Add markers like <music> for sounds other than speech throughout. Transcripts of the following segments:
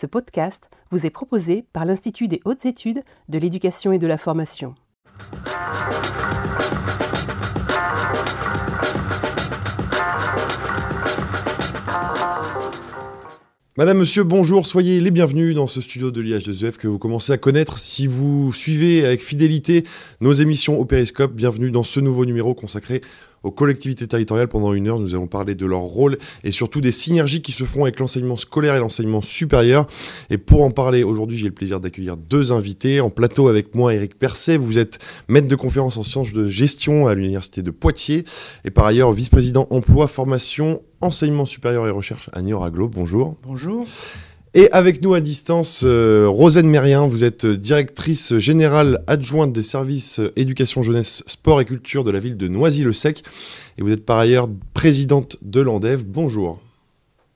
Ce podcast vous est proposé par l'Institut des hautes études de l'éducation et de la formation. Madame, monsieur, bonjour, soyez les bienvenus dans ce studio de l'IH2EF que vous commencez à connaître si vous suivez avec fidélité nos émissions au Périscope. Bienvenue dans ce nouveau numéro consacré aux collectivités territoriales. Pendant une heure, nous allons parler de leur rôle et surtout des synergies qui se font avec l'enseignement scolaire et l'enseignement supérieur. Et pour en parler, aujourd'hui, j'ai le plaisir d'accueillir deux invités. En plateau avec moi, Eric Percet. Vous êtes maître de conférence en sciences de gestion à l'Université de Poitiers et par ailleurs vice-président emploi, formation enseignement supérieur et recherche à Niort Aglo. Bonjour. Bonjour. Et avec nous à distance, euh, Rosane Mérien, vous êtes directrice générale adjointe des services éducation jeunesse, sport et culture de la ville de Noisy-le-Sec. Et vous êtes par ailleurs présidente de l'ANDEV. Bonjour.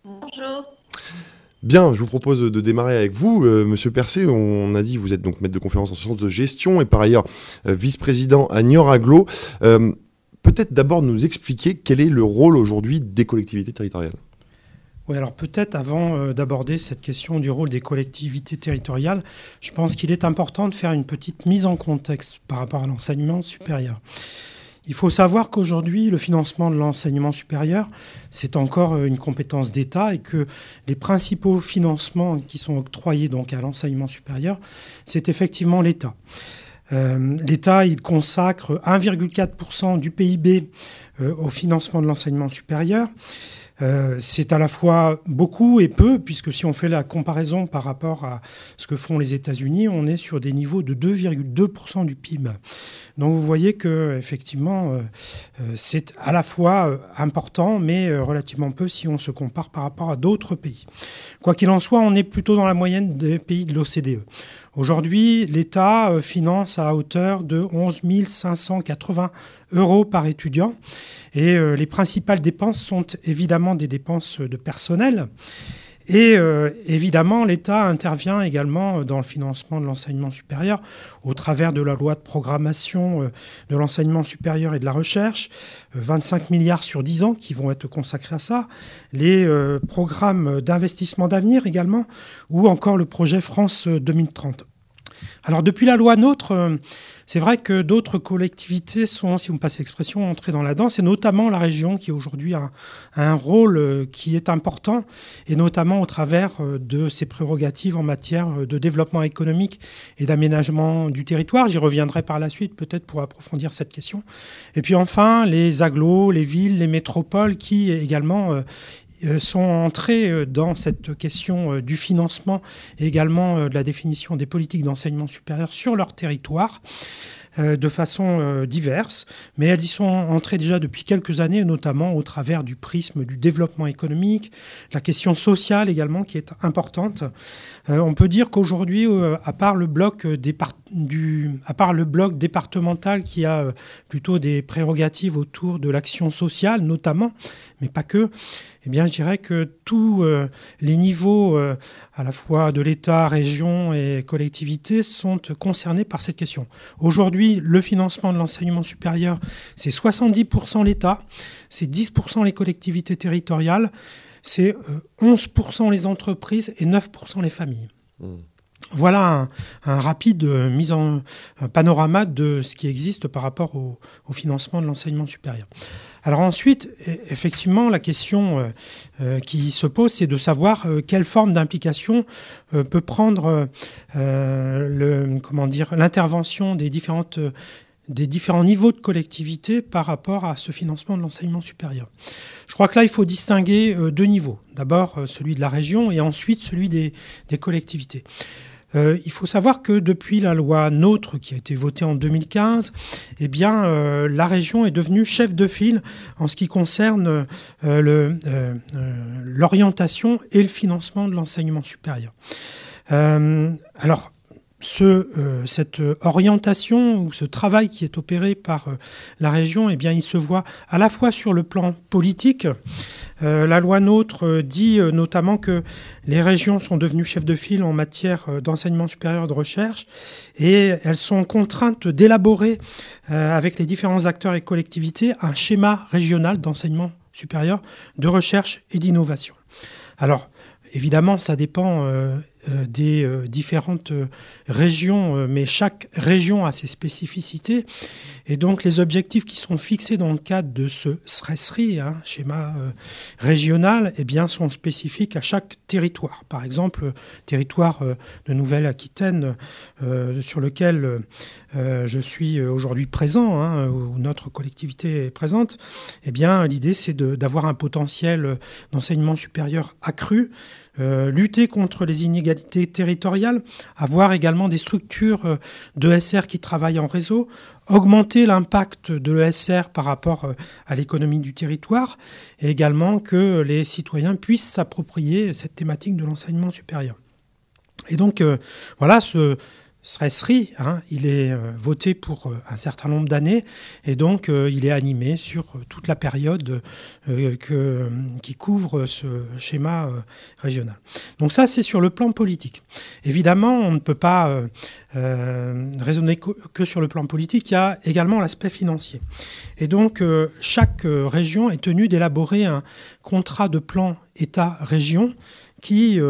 Bonjour. Bien, je vous propose de démarrer avec vous, euh, Monsieur Percé. On a dit vous êtes donc maître de conférence en sciences de gestion et par ailleurs euh, vice-président à Niort Aglo. Peut-être d'abord nous expliquer quel est le rôle aujourd'hui des collectivités territoriales. Oui, alors peut-être avant euh, d'aborder cette question du rôle des collectivités territoriales, je pense qu'il est important de faire une petite mise en contexte par rapport à l'enseignement supérieur. Il faut savoir qu'aujourd'hui, le financement de l'enseignement supérieur, c'est encore euh, une compétence d'État et que les principaux financements qui sont octroyés donc à l'enseignement supérieur, c'est effectivement l'État. Euh, L'État, il consacre 1,4% du PIB au financement de l'enseignement supérieur. Euh, c'est à la fois beaucoup et peu, puisque si on fait la comparaison par rapport à ce que font les États-Unis, on est sur des niveaux de 2,2% du PIB. Donc vous voyez que effectivement, c'est à la fois important, mais relativement peu si on se compare par rapport à d'autres pays. Quoi qu'il en soit, on est plutôt dans la moyenne des pays de l'OCDE. Aujourd'hui, l'État euh, finance à hauteur de 11 580 euros par étudiant. Et euh, les principales dépenses sont évidemment des dépenses de personnel. Et euh, évidemment, l'État intervient également dans le financement de l'enseignement supérieur au travers de la loi de programmation de l'enseignement supérieur et de la recherche, 25 milliards sur 10 ans qui vont être consacrés à ça, les programmes d'investissement d'avenir également, ou encore le projet France 2030. Alors depuis la loi NOTRe, euh, c'est vrai que d'autres collectivités sont, si vous me passez l'expression, entrées dans la danse, et notamment la région qui aujourd'hui a, un rôle euh, qui est important, et notamment au travers euh, de ses prérogatives en matière de développement économique et d'aménagement du territoire. J'y reviendrai par la suite peut-être pour approfondir cette question. Et puis enfin, les agglos, les villes, les métropoles qui également euh, sont entrés euh, dans cette question euh, du financement et également de la définition des politiques d'enseignement supérieur sur leur territoire. Euh, de façon euh, diverse, mais elles y sont entrées déjà depuis quelques années, notamment au travers du prisme du développement économique, la question sociale également qui est importante. Euh, on peut dire qu'aujourd'hui, à part le bloc à part le bloc départemental qui a plutôt des prérogatives autour de l'action sociale, notamment, mais pas que, eh bien, je dirais que tous les niveaux, à la fois de l'État, région et collectivités, sont concernés par cette question. Aujourd'hui, le financement de l'enseignement supérieur, c'est 70% l'État, c'est 10% les collectivités territoriales, c'est 11% euh, les entreprises et 9% les familles. Mmh. Voilà un, rapide euh, mise en panorama de ce qui existe par rapport au, financement de l'enseignement supérieur. Alors ensuite, e, effectivement, la question euh, euh, qui se pose, c'est de savoir quelle forme d'implication peut prendre l'intervention des différents niveaux de collectivité par rapport à ce financement de l'enseignement supérieur. Je crois que là, il faut distinguer deux niveaux. D'abord celui de la région et ensuite celui des collectivités. Euh, il faut savoir que depuis la loi NOTRe qui a été votée en 2015, eh bien, euh, la région est devenue chef de file en ce qui concerne euh, l'orientation et le financement de l'enseignement supérieur. alors, ce, cette orientation ou ce travail qui est opéré par la région, eh bien, il se voit à la fois sur le plan politique, euh, la loi NOTRe euh, dit euh, notamment que les régions sont devenues chefs de file en matière d'enseignement supérieur de recherche et elles sont contraintes d'élaborer avec les différents acteurs et collectivités un schéma régional d'enseignement supérieur, de recherche et d'innovation. Alors, évidemment, ça dépend des différentes régions, mais chaque région a ses spécificités. Et donc les objectifs qui sont fixés dans le cadre de ce SRESRI, hein, schéma régional, eh bien, sont spécifiques à chaque territoire. Par exemple, territoire de Nouvelle-Aquitaine sur lequel je suis aujourd'hui présent, hein, où notre collectivité est présente, eh bien, l'idée c'est d'avoir un potentiel d'enseignement supérieur accru, euh, lutter contre les inégalités territoriales, avoir également des structures euh, de SR qui travaillent en réseau, augmenter l'impact de l'ESR par rapport euh, à l'économie du territoire, et également que les citoyens puissent s'approprier cette thématique de l'enseignement supérieur. Et donc, voilà, ce, SRI, hein, il est euh, voté pour euh, un certain nombre d'années et donc euh, il est animé sur toute la période qui couvre ce schéma régional. Donc ça, c'est sur le plan politique. Évidemment, on ne peut pas raisonner que, sur le plan politique, il y a également l'aspect financier. Et donc, chaque région est tenue d'élaborer un contrat de plan État-région qui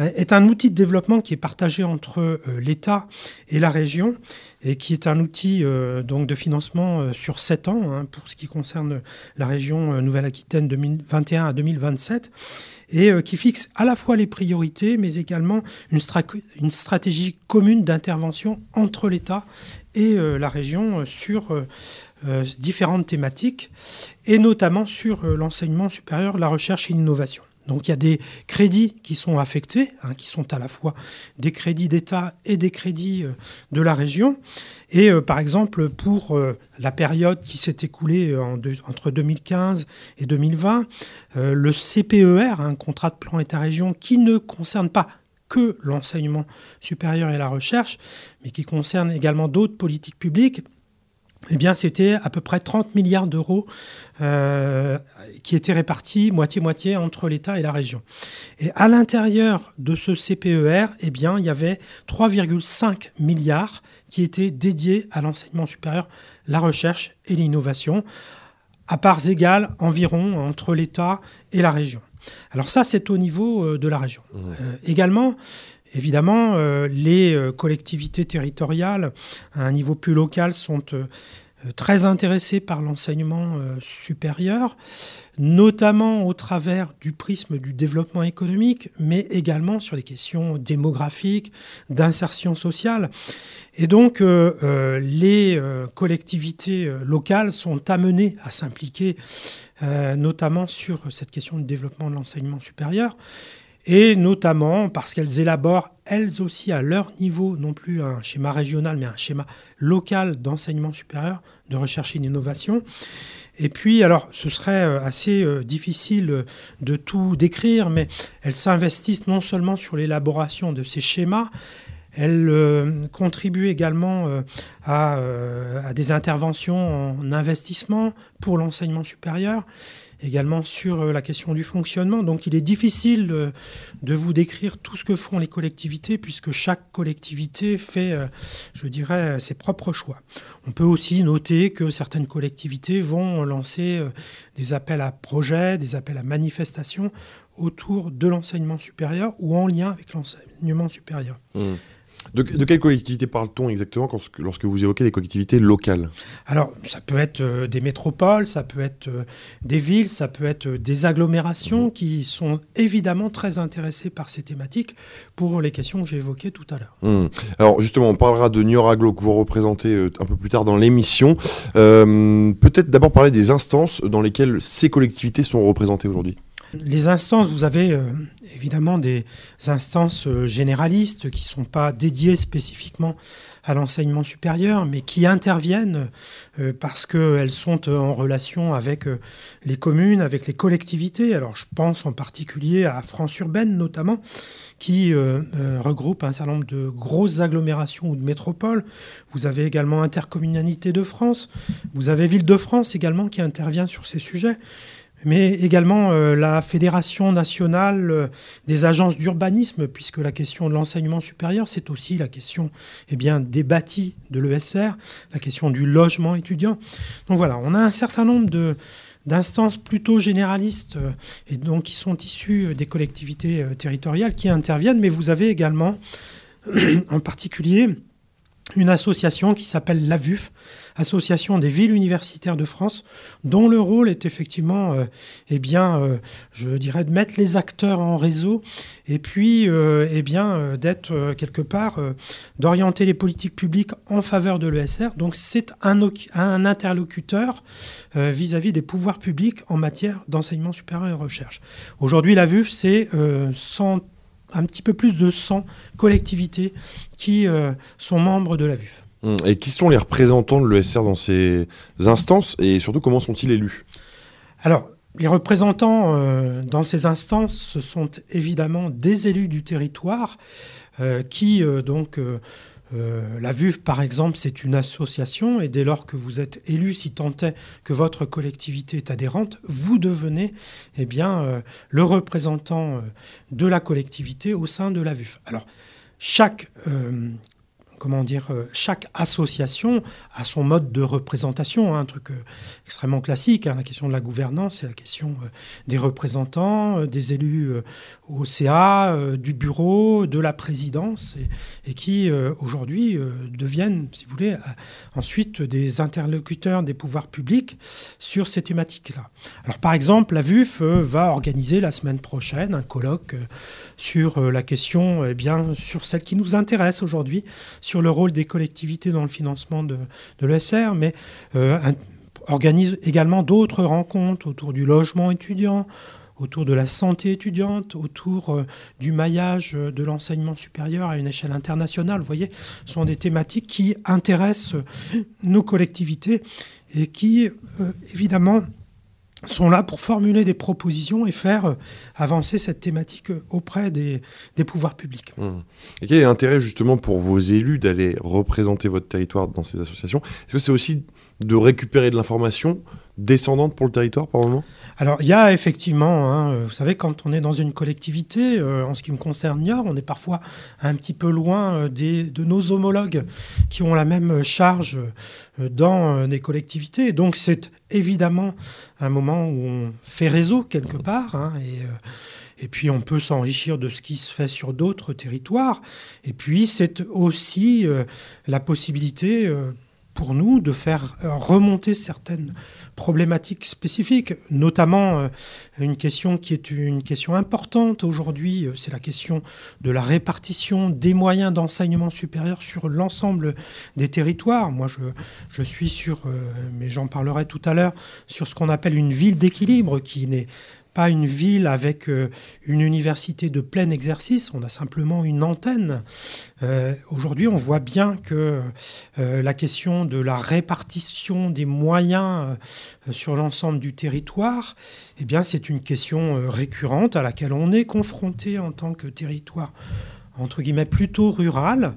est un outil de développement qui est partagé entre euh, l'État et la région et qui est un outil euh, donc de financement euh, sur 7 ans hein, pour ce qui concerne la région Nouvelle-Aquitaine 2021 à 2027 et qui fixe à la fois les priorités mais également une, une stratégie commune d'intervention entre l'État et la région sur différentes thématiques et notamment sur l'enseignement supérieur, la recherche et l'innovation. Donc il y a des crédits qui sont affectés, hein, qui sont à la fois des crédits d'État et des crédits euh, de la région. Et euh, par exemple, pour euh, la période qui s'est écoulée entre 2015 et 2020, le CPER, un contrat de plan État-région qui ne concerne pas que l'enseignement supérieur et la recherche, mais qui concerne également d'autres politiques publiques, eh bien, c'était à peu près 30 milliards d'euros euh, qui étaient répartis moitié-moitié entre l'État et la région. Et à l'intérieur de ce CPER, eh bien, il y avait 3,5 milliards qui étaient dédiés à l'enseignement supérieur, la recherche et l'innovation, à parts égales environ entre l'État et la région. Alors ça, c'est au niveau euh, de la région. Mmh. Euh, également, Évidemment, euh, les euh, collectivités territoriales à un niveau plus local sont euh, très intéressées par l'enseignement supérieur, notamment au travers du prisme du développement économique, mais également sur les questions démographiques, d'insertion sociale. Et donc, les collectivités locales sont amenées à s'impliquer, notamment sur cette question du développement de l'enseignement supérieur et notamment parce qu'elles élaborent elles aussi à leur niveau, non plus un schéma régional, mais un schéma local d'enseignement supérieur, de recherche et d'innovation. Et puis, alors, ce serait euh, assez euh, difficile euh, de tout décrire, mais elles s'investissent non seulement sur l'élaboration de ces schémas, elles contribuent également à, à, des interventions en investissement pour l'enseignement supérieur également sur euh, la question du fonctionnement. Donc il est difficile euh, de vous décrire tout ce que font les collectivités puisque chaque collectivité fait, euh, je dirais, ses propres choix. On peut aussi noter que certaines collectivités vont lancer des appels à projets, des appels à manifestations autour de l'enseignement supérieur ou en lien avec l'enseignement supérieur. Mmh. De, quelle collectivité parle-t-on exactement lorsque vous évoquez les collectivités locales? Alors, ça peut être euh, des métropoles, ça peut être euh, des villes, ça peut être euh, des agglomérations mhm. qui sont évidemment très intéressées par ces thématiques pour les questions que j'ai évoquées tout à l'heure. Mhm. Alors, justement, on parlera de Nioraglo que vous représentez un peu plus tard dans l'émission. Peut-être d'abord parler des instances dans lesquelles ces collectivités sont représentées aujourd'hui? Les instances, vous avez euh, évidemment des instances euh, généralistes qui ne sont pas dédiées spécifiquement à l'enseignement supérieur, mais qui interviennent euh, parce qu'elles sont en relation avec les communes, avec les collectivités. Alors je pense en particulier à France Urbaine notamment, qui regroupe un certain nombre de grosses agglomérations ou de métropoles. Vous avez également Intercommunalité de France, vous avez Ville de France également qui intervient sur ces sujets mais également euh, la Fédération nationale euh, des agences d'urbanisme, puisque la question de l'enseignement supérieur, c'est aussi la question eh bien, des bâtis de l'ESR, la question du logement étudiant. Donc voilà, on a un certain nombre de, d'instances plutôt généralistes et donc qui sont issues des collectivités territoriales qui interviennent, mais vous avez également <clears throat> en particulier une association qui s'appelle l'AVUF, Association des villes universitaires de France, dont le rôle est effectivement, euh, eh bien, euh, je dirais, de mettre les acteurs en réseau et puis, euh, eh bien, d'être quelque part, d'orienter les politiques publiques en faveur de l'ESR. Donc, c'est un, interlocuteur vis-à-vis des pouvoirs publics en matière d'enseignement supérieur et recherche. Aujourd'hui, l'AVUF, c'est 100 un petit peu plus de 100 collectivités qui euh, sont membres de la VUF. Hum, et qui sont les représentants de l'ESR dans ces instances et surtout comment sont-ils élus? Alors, les représentants euh, dans ces instances, ce sont évidemment des élus du territoire euh, qui donc euh, la VUV, par exemple, c'est une association et dès lors que vous êtes élu, si tant est que votre collectivité est adhérente, vous devenez eh bien, euh, le représentant euh, de la collectivité au sein de la VUF. Alors, chaque comment dire, euh, chaque association a son mode de représentation, hein, un truc euh, extrêmement classique. Hein, la question de la gouvernance, c'est la question euh, des représentants, des élus au CA, du bureau, de la présidence, et, qui aujourd'hui deviennent, si vous voulez, ensuite des interlocuteurs des pouvoirs publics sur ces thématiques-là. Alors par exemple, la VUF va organiser la semaine prochaine un colloque sur la question, eh bien, sur celle qui nous intéresse aujourd'hui, sur le rôle des collectivités dans le financement de, l'ESR, mais euh, organise également d'autres rencontres autour du logement étudiant, autour de la santé étudiante, autour euh, du maillage de l'enseignement supérieur à une échelle internationale. Vous voyez, ce sont des thématiques qui intéressent nos collectivités et qui, euh, évidemment, sont là pour formuler des propositions et faire euh, avancer cette thématique euh, auprès des, pouvoirs publics. Mmh. Et quel est l'intérêt justement pour vos élus d'aller représenter votre territoire dans ces associations? Est-ce que c'est aussi de récupérer de l'information descendante pour le territoire par moment Alors il y a effectivement, hein, vous savez, quand on est dans une collectivité, euh, en ce qui me concerne Niort, on est parfois un petit peu loin des, de nos homologues qui ont la même charge dans des collectivités. donc c'est évidemment un moment où on fait réseau quelque part. Hein, et, euh, et puis on peut s'enrichir de ce qui se fait sur d'autres territoires. Et puis c'est aussi euh, la possibilité euh, pour nous de faire remonter certaines problématiques spécifiques, notamment euh, une question qui est une question importante aujourd'hui, euh, c'est la question de la répartition des moyens d'enseignement supérieur sur l'ensemble des territoires. Moi, je, je suis sur, euh, mais j'en parlerai tout à l'heure, sur ce qu'on appelle une ville d'équilibre qui n'est pas une ville avec euh, une université de plein exercice, on a simplement une antenne. Euh, aujourd'hui, on voit bien que euh, la question de la répartition des moyens sur l'ensemble du territoire, eh bien, c'est une question récurrente à laquelle on est confronté en tant que territoire entre guillemets plutôt rural,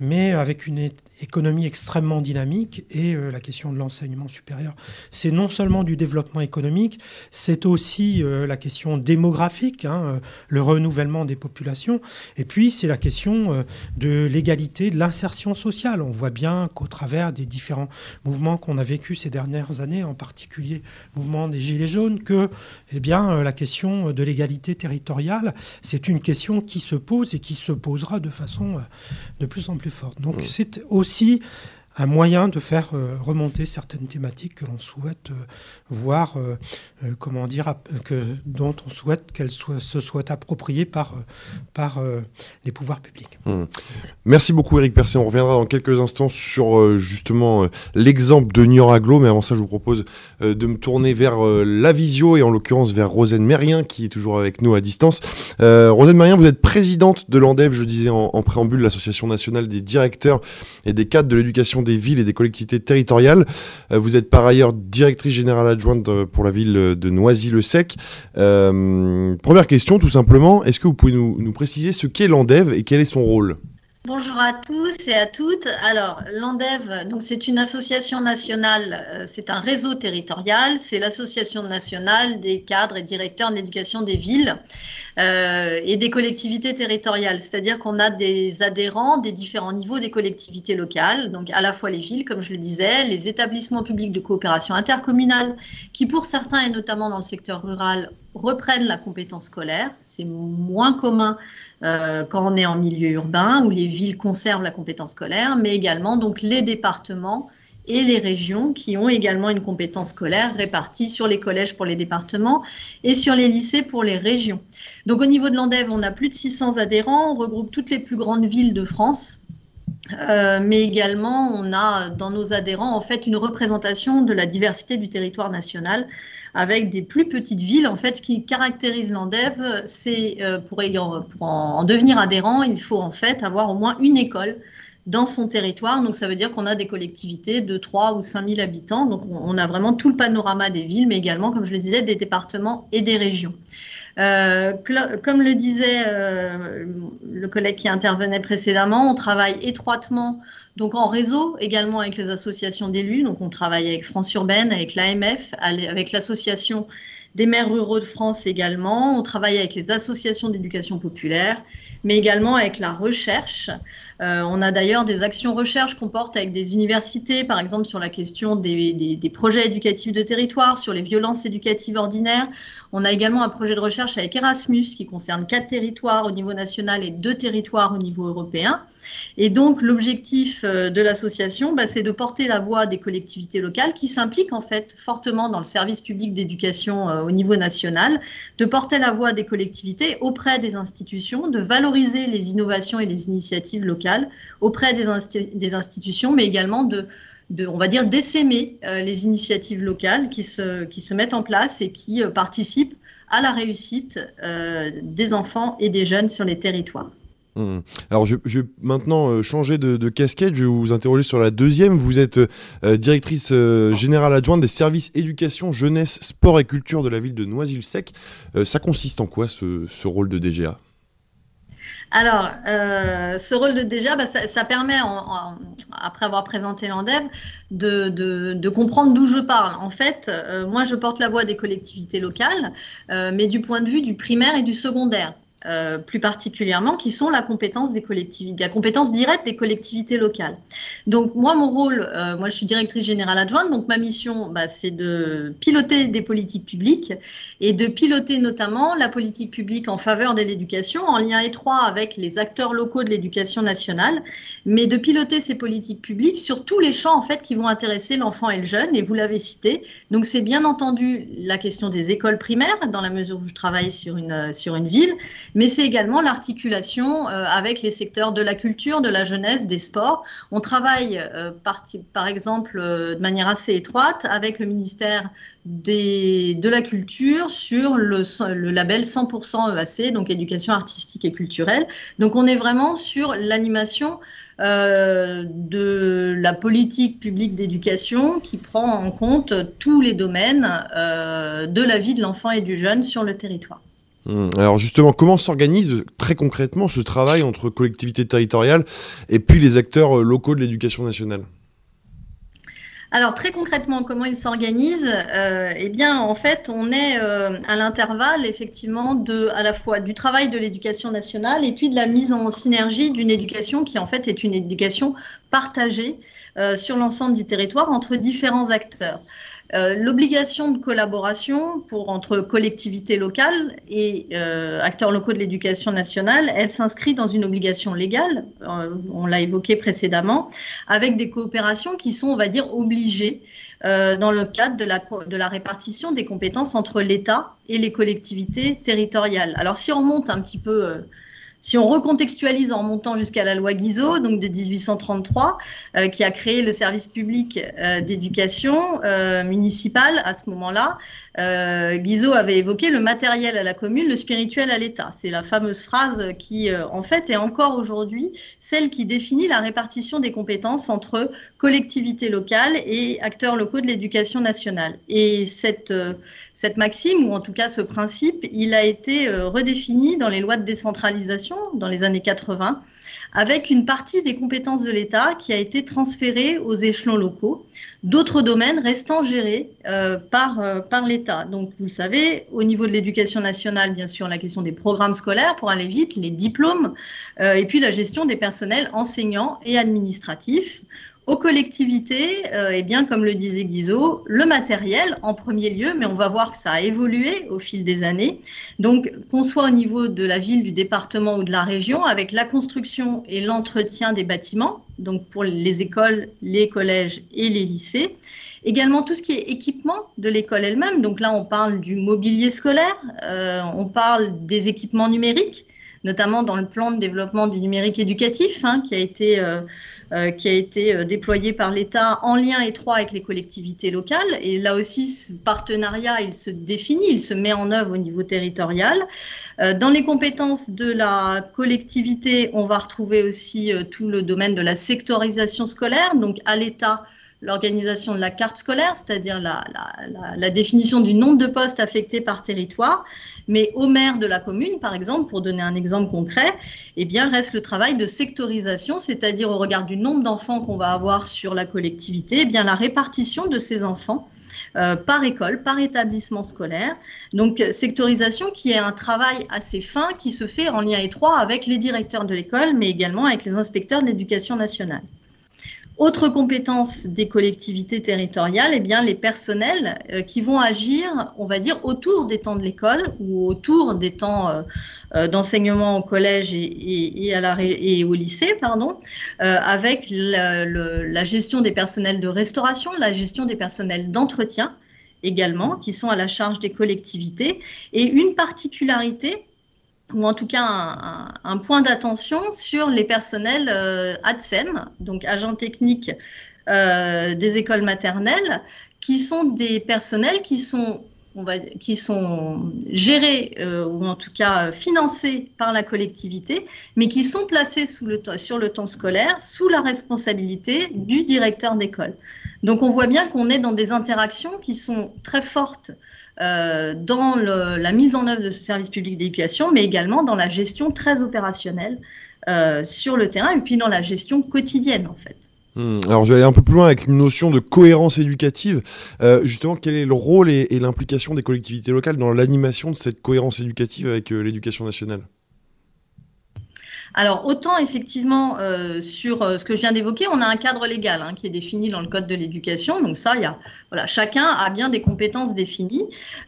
mais avec une économie extrêmement dynamique et euh, la question de l'enseignement supérieur. C'est non seulement du développement économique, c'est aussi euh, la question démographique, hein, euh, le renouvellement des populations, et puis c'est la question de l'égalité, de l'insertion sociale. On voit bien qu'au travers des différents mouvements qu'on a vécus ces dernières années, en particulier le mouvement des Gilets jaunes, que eh bien, la question de l'égalité territoriale, c'est une question qui se pose et qui se posera de façon de plus en plus forte. Donc c'est aussi un moyen de faire euh, remonter certaines thématiques que l'on souhaite euh, voir, euh, comment dire, que, dont on souhaite qu'elles se soient appropriées par, par les pouvoirs publics. Mmh. Merci beaucoup Eric Percé. On reviendra dans quelques instants sur justement l'exemple de Niort Aglo, mais avant ça je vous propose de me tourner vers la visio et en l'occurrence vers Rosane Merien qui est toujours avec nous à distance. Rosane Merien, vous êtes présidente de l'ANDEV, je disais en, en préambule, l'association nationale des directeurs et des cadres de l'éducation des villes et des collectivités territoriales. Euh, vous êtes par ailleurs directrice générale adjointe euh, pour la ville de Noisy-le-Sec. Euh, première question, tout simplement, est-ce que vous pouvez nous, préciser ce qu'est l'ANDEV et quel est son rôle? Bonjour à tous et à toutes. Alors, l'ANDEV, donc c'est une association nationale, euh, c'est un réseau territorial, c'est l'association nationale des cadres et directeurs de l'éducation des villes euh, et des collectivités territoriales. C'est-à-dire qu'on a des adhérents des différents niveaux des collectivités locales, donc à la fois les villes, comme je le disais, les établissements publics de coopération intercommunale, qui pour certains et notamment dans le secteur rural reprennent la compétence scolaire. C'est moins commun euh, quand on est en milieu urbain où les villes conservent la compétence scolaire, mais également donc les départements et les régions qui ont également une compétence scolaire répartie sur les collèges pour les départements et sur les lycées pour les régions. Donc au niveau de l'ANDEV, on a plus de 600 adhérents, on regroupe toutes les plus grandes villes de France. Euh, mais également, on a dans nos adhérents en fait une représentation de la diversité du territoire national avec des plus petites villes. En fait, ce qui caractérise l'ANDEV, c'est euh, pour, en, devenir adhérent, il faut en fait avoir au moins une école dans son territoire. Donc, ça veut dire qu'on a des collectivités de 3 ou 5 000 habitants. Donc, on, a vraiment tout le panorama des villes, mais également, comme je le disais, des départements et des régions. Euh, comme le disait euh, le collègue qui intervenait précédemment, on travaille étroitement donc en réseau également avec les associations d'élus. Donc on travaille avec France Urbaine, avec l'AMF, avec l'association des maires ruraux de France également. On travaille avec les associations d'éducation populaire, mais également avec la recherche. Euh, on a d'ailleurs des actions recherche qu'on porte avec des universités, par exemple sur la question des, projets éducatifs de territoire, sur les violences éducatives ordinaires. On a également un projet de recherche avec Erasmus qui concerne quatre territoires au niveau national et deux territoires au niveau européen. Et donc l'objectif euh, de l'association, bah, c'est de porter la voix des collectivités locales qui s'impliquent en fait fortement dans le service public d'éducation euh, au niveau national, de porter la voix des collectivités auprès des institutions, de valoriser les innovations et les initiatives locales auprès des, institutions, mais également de, on va dire, d'essaimer euh, les initiatives locales qui se, qui se mettent en place et qui euh, participent à la réussite euh, des enfants et des jeunes sur les territoires. Mmh. Alors, je, vais maintenant changer de, casquette. Je vais vous interroger sur la deuxième. Vous êtes directrice générale adjointe des services éducation, jeunesse, sport et culture de la ville de Noisy-le-Sec. ça consiste en quoi ce rôle de DGA alors, euh, ce rôle de déjà, bah, ça, permet, après avoir présenté l'ANDEV, de, comprendre d'où je parle. En fait, euh, moi, je porte la voix des collectivités locales, euh, mais du point de vue du primaire et du secondaire. Euh, plus particulièrement, qui sont la compétence des collectivités, la compétence directe des collectivités locales. Donc moi, mon rôle, euh, moi je suis directrice générale adjointe, donc ma mission, bah, c'est de piloter des politiques publiques et de piloter notamment la politique publique en faveur de l'éducation, en lien étroit avec les acteurs locaux de l'éducation nationale, mais de piloter ces politiques publiques sur tous les champs en fait qui vont intéresser l'enfant et le jeune. Et vous l'avez cité, donc c'est bien entendu la question des écoles primaires, dans la mesure où je travaille sur une sur une ville mais c'est également l'articulation euh, avec les secteurs de la culture, de la jeunesse, des sports. On travaille euh, par, exemple euh, de manière assez étroite avec le ministère de la culture sur le, label 100% EAC, donc éducation artistique et culturelle. Donc on est vraiment sur l'animation de la politique publique d'éducation qui prend en compte tous les domaines de la vie de l'enfant et du jeune sur le territoire. Hum, alors justement, comment s'organise très concrètement ce travail entre collectivités territoriales et puis les acteurs euh, locaux de l'éducation nationale? Alors très concrètement, comment il s'organise euh, Eh bien, en fait, on est euh, à l'intervalle effectivement de à la fois du travail de l'éducation nationale et puis de la mise en synergie d'une éducation qui en fait est une éducation partagée sur l'ensemble du territoire entre différents acteurs. Euh, l'obligation de collaboration pour, entre collectivités locales et euh, acteurs locaux de l'éducation nationale, elle s'inscrit dans une obligation légale, euh, on l'a évoqué précédemment, avec des coopérations qui sont, on va dire, obligées dans le cadre de la, de la répartition des compétences entre l'État et les collectivités territoriales. Alors si on remonte un petit peu si on recontextualise en montant jusqu'à la loi Guizot, donc de 1833, euh, qui a créé le service public euh, d'éducation euh, municipale à ce moment-là, Guizot avait évoqué le matériel à la commune, le spirituel à l'État. C'est la fameuse phrase qui, en fait, est encore aujourd'hui celle qui définit la répartition des compétences entre collectivités locales et acteurs locaux de l'éducation nationale. Et cette cette maxime, ou en tout cas ce principe, il a été euh, redéfini dans les lois de décentralisation dans les années 80 avec une partie des compétences de l'État qui a été transférée aux échelons locaux, d'autres domaines restant gérés euh, par, euh, par l'État. Donc, vous le savez, au niveau de l'éducation nationale, bien sûr, la question des programmes scolaires pour aller vite, les diplômes, euh, et puis la gestion des personnels enseignants et administratifs aux collectivités, euh, et bien comme le disait Guizot, le matériel en premier lieu, mais on va voir que ça a évolué au fil des années. Donc qu'on soit au niveau de la ville, du département ou de la région, avec la construction et l'entretien des bâtiments, donc pour les écoles, les collèges et les lycées. Également tout ce qui est équipement de l'école elle-même. Donc là, on parle du mobilier scolaire, euh, on parle des équipements numériques, notamment dans le plan de développement du numérique éducatif hein, qui a été euh, euh, qui a été euh, déployé par l'État en lien étroit avec les collectivités locales. Et là aussi, ce partenariat, il se définit, il se met en œuvre au niveau territorial. Euh, dans les compétences de la collectivité, on va retrouver aussi tout le domaine de la sectorisation scolaire. Donc, à l'État, l'organisation de la carte scolaire, c'est-à-dire la, la, définition du nombre de postes affectés par territoire, mais au maire de la commune, par exemple, pour donner un exemple concret, eh bien, reste le travail de sectorisation, c'est-à-dire au regard du nombre d'enfants qu'on va avoir sur la collectivité, eh la répartition de ces enfants euh, par école, par établissement scolaire. Donc, sectorisation qui est un travail assez fin qui se fait en lien étroit avec les directeurs de l'école, mais également avec les inspecteurs de l'éducation nationale. Autre compétence des collectivités territoriales, eh bien, les personnels euh, qui vont agir, on va dire, autour des temps de l'école ou autour des temps euh, euh, d'enseignement au collège et, à la, et, au lycée, pardon, avec la gestion des personnels de restauration, la gestion des personnels d'entretien également, qui sont à la charge des collectivités. Et une particularité, ou en tout cas un, point d'attention sur les personnels euh, ADSEM, donc agents techniques euh, des écoles maternelles, qui sont des personnels qui sont, on va, qui sont gérés euh, ou en tout cas financés par la collectivité, mais qui sont placés sous le, sur le temps scolaire sous la responsabilité du directeur d'école. Donc on voit bien qu'on est dans des interactions qui sont très fortes euh, dans la mise en œuvre de ce service public d'éducation, mais également dans la gestion très opérationnelle euh, sur le terrain et puis dans la gestion quotidienne en fait. Hmm. alors je vais aller un peu plus loin avec une notion de cohérence éducative. Euh, justement, quel est le rôle et, et l'implication des collectivités locales dans l'animation de cette cohérence éducative avec l'éducation nationale? Alors, autant effectivement, euh, sur euh, ce que je viens d'évoquer, on a un cadre légal hein, qui est défini dans le Code de l'éducation. Donc ça, il y a, voilà, chacun a bien des compétences définies.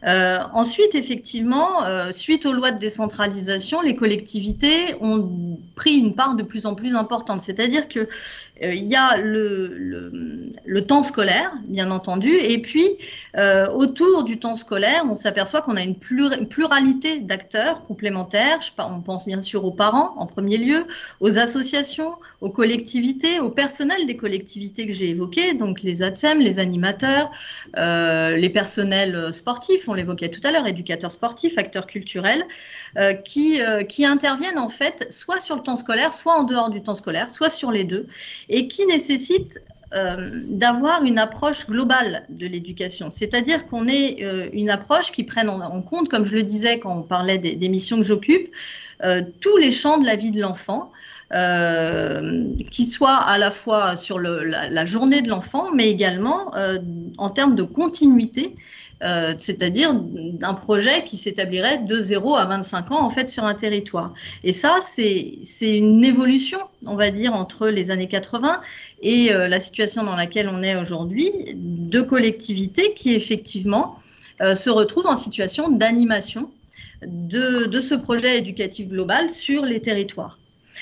Euh, ensuite, effectivement, suite aux lois de décentralisation, les collectivités ont pris une part de plus en plus importante. C'est-à-dire que il y a le, temps scolaire, bien entendu, et puis euh, autour du temps scolaire, on s'aperçoit qu'on a une pluralité d'acteurs complémentaires. on pense bien sûr aux parents en premier lieu, aux associations, aux collectivités, au personnel des collectivités que j'ai évoquées, donc les ATSEM, les animateurs, euh, les personnels sportifs, on l'évoquait tout à l'heure, éducateurs sportifs, acteurs culturels, qui, qui interviennent en fait soit sur le temps scolaire, soit en dehors du temps scolaire, soit sur les deux et qui nécessite euh, d'avoir une approche globale de l'éducation, c'est-à-dire qu'on ait euh, une approche qui prenne en, compte, comme je le disais quand on parlait des, missions que j'occupe, euh, tous les champs de la vie de l'enfant, qui soient à la fois sur la, journée de l'enfant, mais également en termes de continuité euh, c'est-à-dire d'un projet qui s'établirait de 0 à 25 ans en fait sur un territoire. Et ça, c'est une évolution, on va dire, entre les années 80 et euh, la situation dans laquelle on est aujourd'hui, de collectivités qui effectivement euh, se retrouvent en situation d'animation de, de ce projet éducatif global sur les territoires.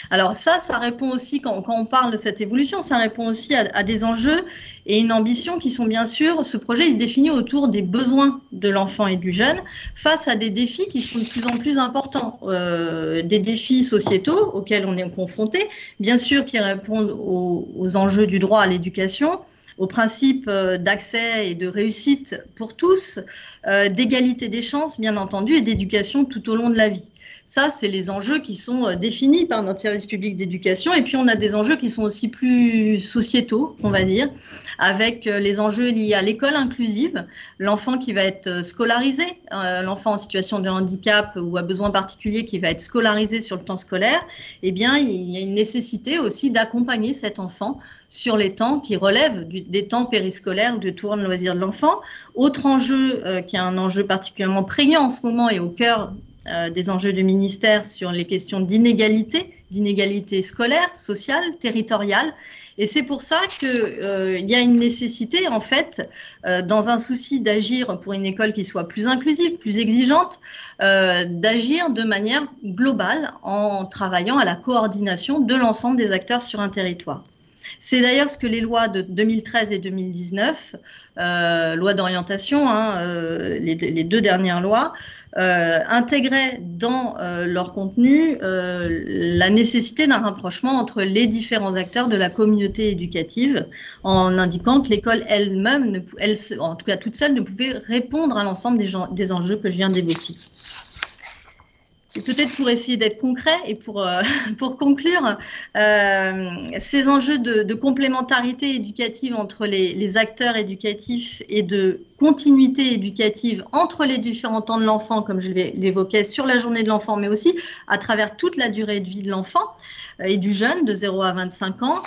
Alors ça, ça répond aussi, quand, on parle de cette évolution, ça répond aussi à, des enjeux et une ambition qui sont bien sûr, ce projet il se définit autour des besoins de l'enfant et du jeune face à des défis qui sont de plus en plus importants, euh, des défis sociétaux auxquels on est confronté, bien sûr qui répondent aux, enjeux du droit à l'éducation, aux principes euh, d'accès et de réussite pour tous, euh, d'égalité des chances, bien entendu, et d'éducation tout au long de la vie. Ça, c'est les enjeux qui sont définis par notre service public d'éducation. Et puis, on a des enjeux qui sont aussi plus sociétaux, on va dire, avec les enjeux liés à l'école inclusive, l'enfant qui va être scolarisé, l'enfant en situation de handicap ou à besoin particulier qui va être scolarisé sur le temps scolaire. Eh bien, il y a une nécessité aussi d'accompagner cet enfant sur les temps qui relèvent des temps périscolaires de loisir de l'enfant. Autre enjeu euh, qui est un enjeu particulièrement prégnant en ce moment et au cœur euh, des enjeux du ministère sur les questions d'inégalité, d'inégalité scolaire, sociale, territoriale. Et c'est pour ça qu'il euh, y a une nécessité, en fait, dans un souci d'agir pour une école qui soit plus inclusive, plus exigeante, d'agir de manière globale en travaillant à la coordination de l'ensemble des acteurs sur un territoire. C'est d'ailleurs ce que les lois de 2013 et 2019, euh, loi d'orientation, hein, euh, les, deux dernières lois, euh, intégraient dans leur contenu la nécessité d'un rapprochement entre les différents acteurs de la communauté éducative, en indiquant que l'école elle-même, elle, en tout cas toute seule, ne pouvait répondre à l'ensemble des enjeux que je viens d'évoquer. Peut-être pour essayer d'être concret et pour, euh, <laughs> conclure, euh, ces enjeux de, complémentarité éducative entre les, acteurs éducatifs et de continuité éducative entre les différents temps de l'enfant, comme je l'évoquais sur la journée de l'enfant, mais aussi à travers toute la durée de vie de l'enfant et du jeune de 0 à 25 ans.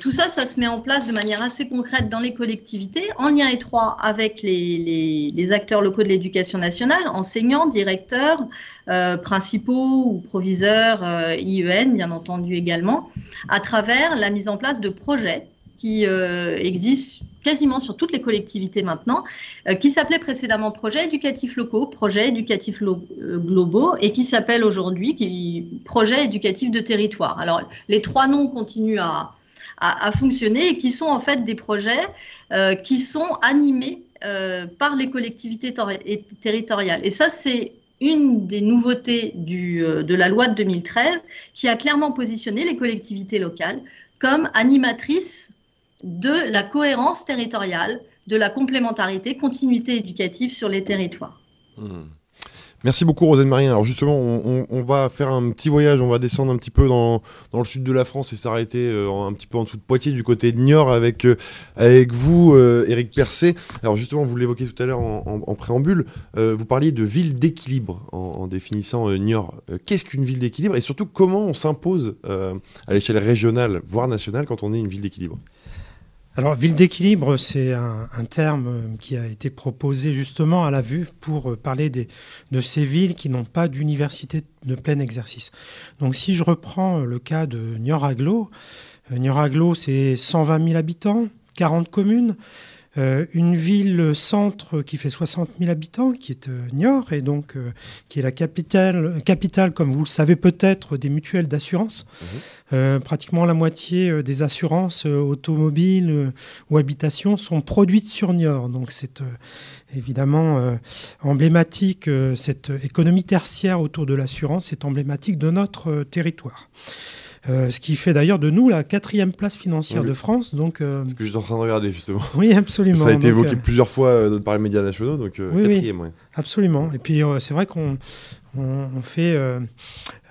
tout ça, ça se met en place de manière assez concrète dans les collectivités, en lien étroit avec les, les, les acteurs locaux de l'éducation nationale, enseignants, directeurs, euh, principaux ou proviseurs euh, IEN, bien entendu également, à travers la mise en place de projets qui euh, existent quasiment sur toutes les collectivités maintenant, qui s'appelaient précédemment projets éducatifs locaux, projets éducatifs globaux, et qui s'appellent aujourd'hui projets éducatifs de territoire. Alors, les trois noms continuent à, fonctionner et qui sont en fait des projets qui sont animés par les collectivités territoriales. Et ça, c'est une des nouveautés euh, de la loi de 2013 qui a clairement positionné les collectivités locales comme animatrices de la cohérence territoriale, de la complémentarité, continuité éducative sur les territoires. Hmm. Merci beaucoup Rosane Marie. Alors justement, on, va faire un petit voyage, on va descendre un petit peu dans, le sud de la France et s'arrêter euh, un petit peu en dessous de Poitiers, du côté de Niort, avec, euh, avec vous, Eric euh, Percé. Alors justement, vous l'évoquez tout à l'heure en, préambule, vous parliez de ville d'équilibre en, définissant Niort. Qu'est-ce qu'une ville d'équilibre et surtout comment on s'impose à l'échelle régionale, voire nationale, quand on est une ville d'équilibre? Alors, ville d'équilibre, c'est un, terme qui a été proposé justement à la vue pour parler de ces villes qui n'ont pas d'université de plein exercice. Donc, si je reprends le cas de Niort-Aglo, euh, Niort-Aglo, c'est 120 000 habitants, 40 communes. Euh, une ville centre qui fait 60 000 habitants, qui est euh, Niort, et donc euh, qui est la capitale, capitale, comme vous le savez peut-être, des mutuelles d'assurance. Mhm. pratiquement la moitié des assurances automobiles ou habitations sont produites sur Niort. Donc c'est évidemment emblématique, cette économie tertiaire autour de l'assurance est emblématique de notre territoire. Euh, ce qui fait d'ailleurs de nous la quatrième place financière de France. Donc, euh, Ce que j'étais en train de regarder justement. Oui, absolument. ça a été évoqué euh, plusieurs fois par les médias nationaux, donc quatrième. Oui. Absolument. Et puis c'est vrai qu'on on, fait,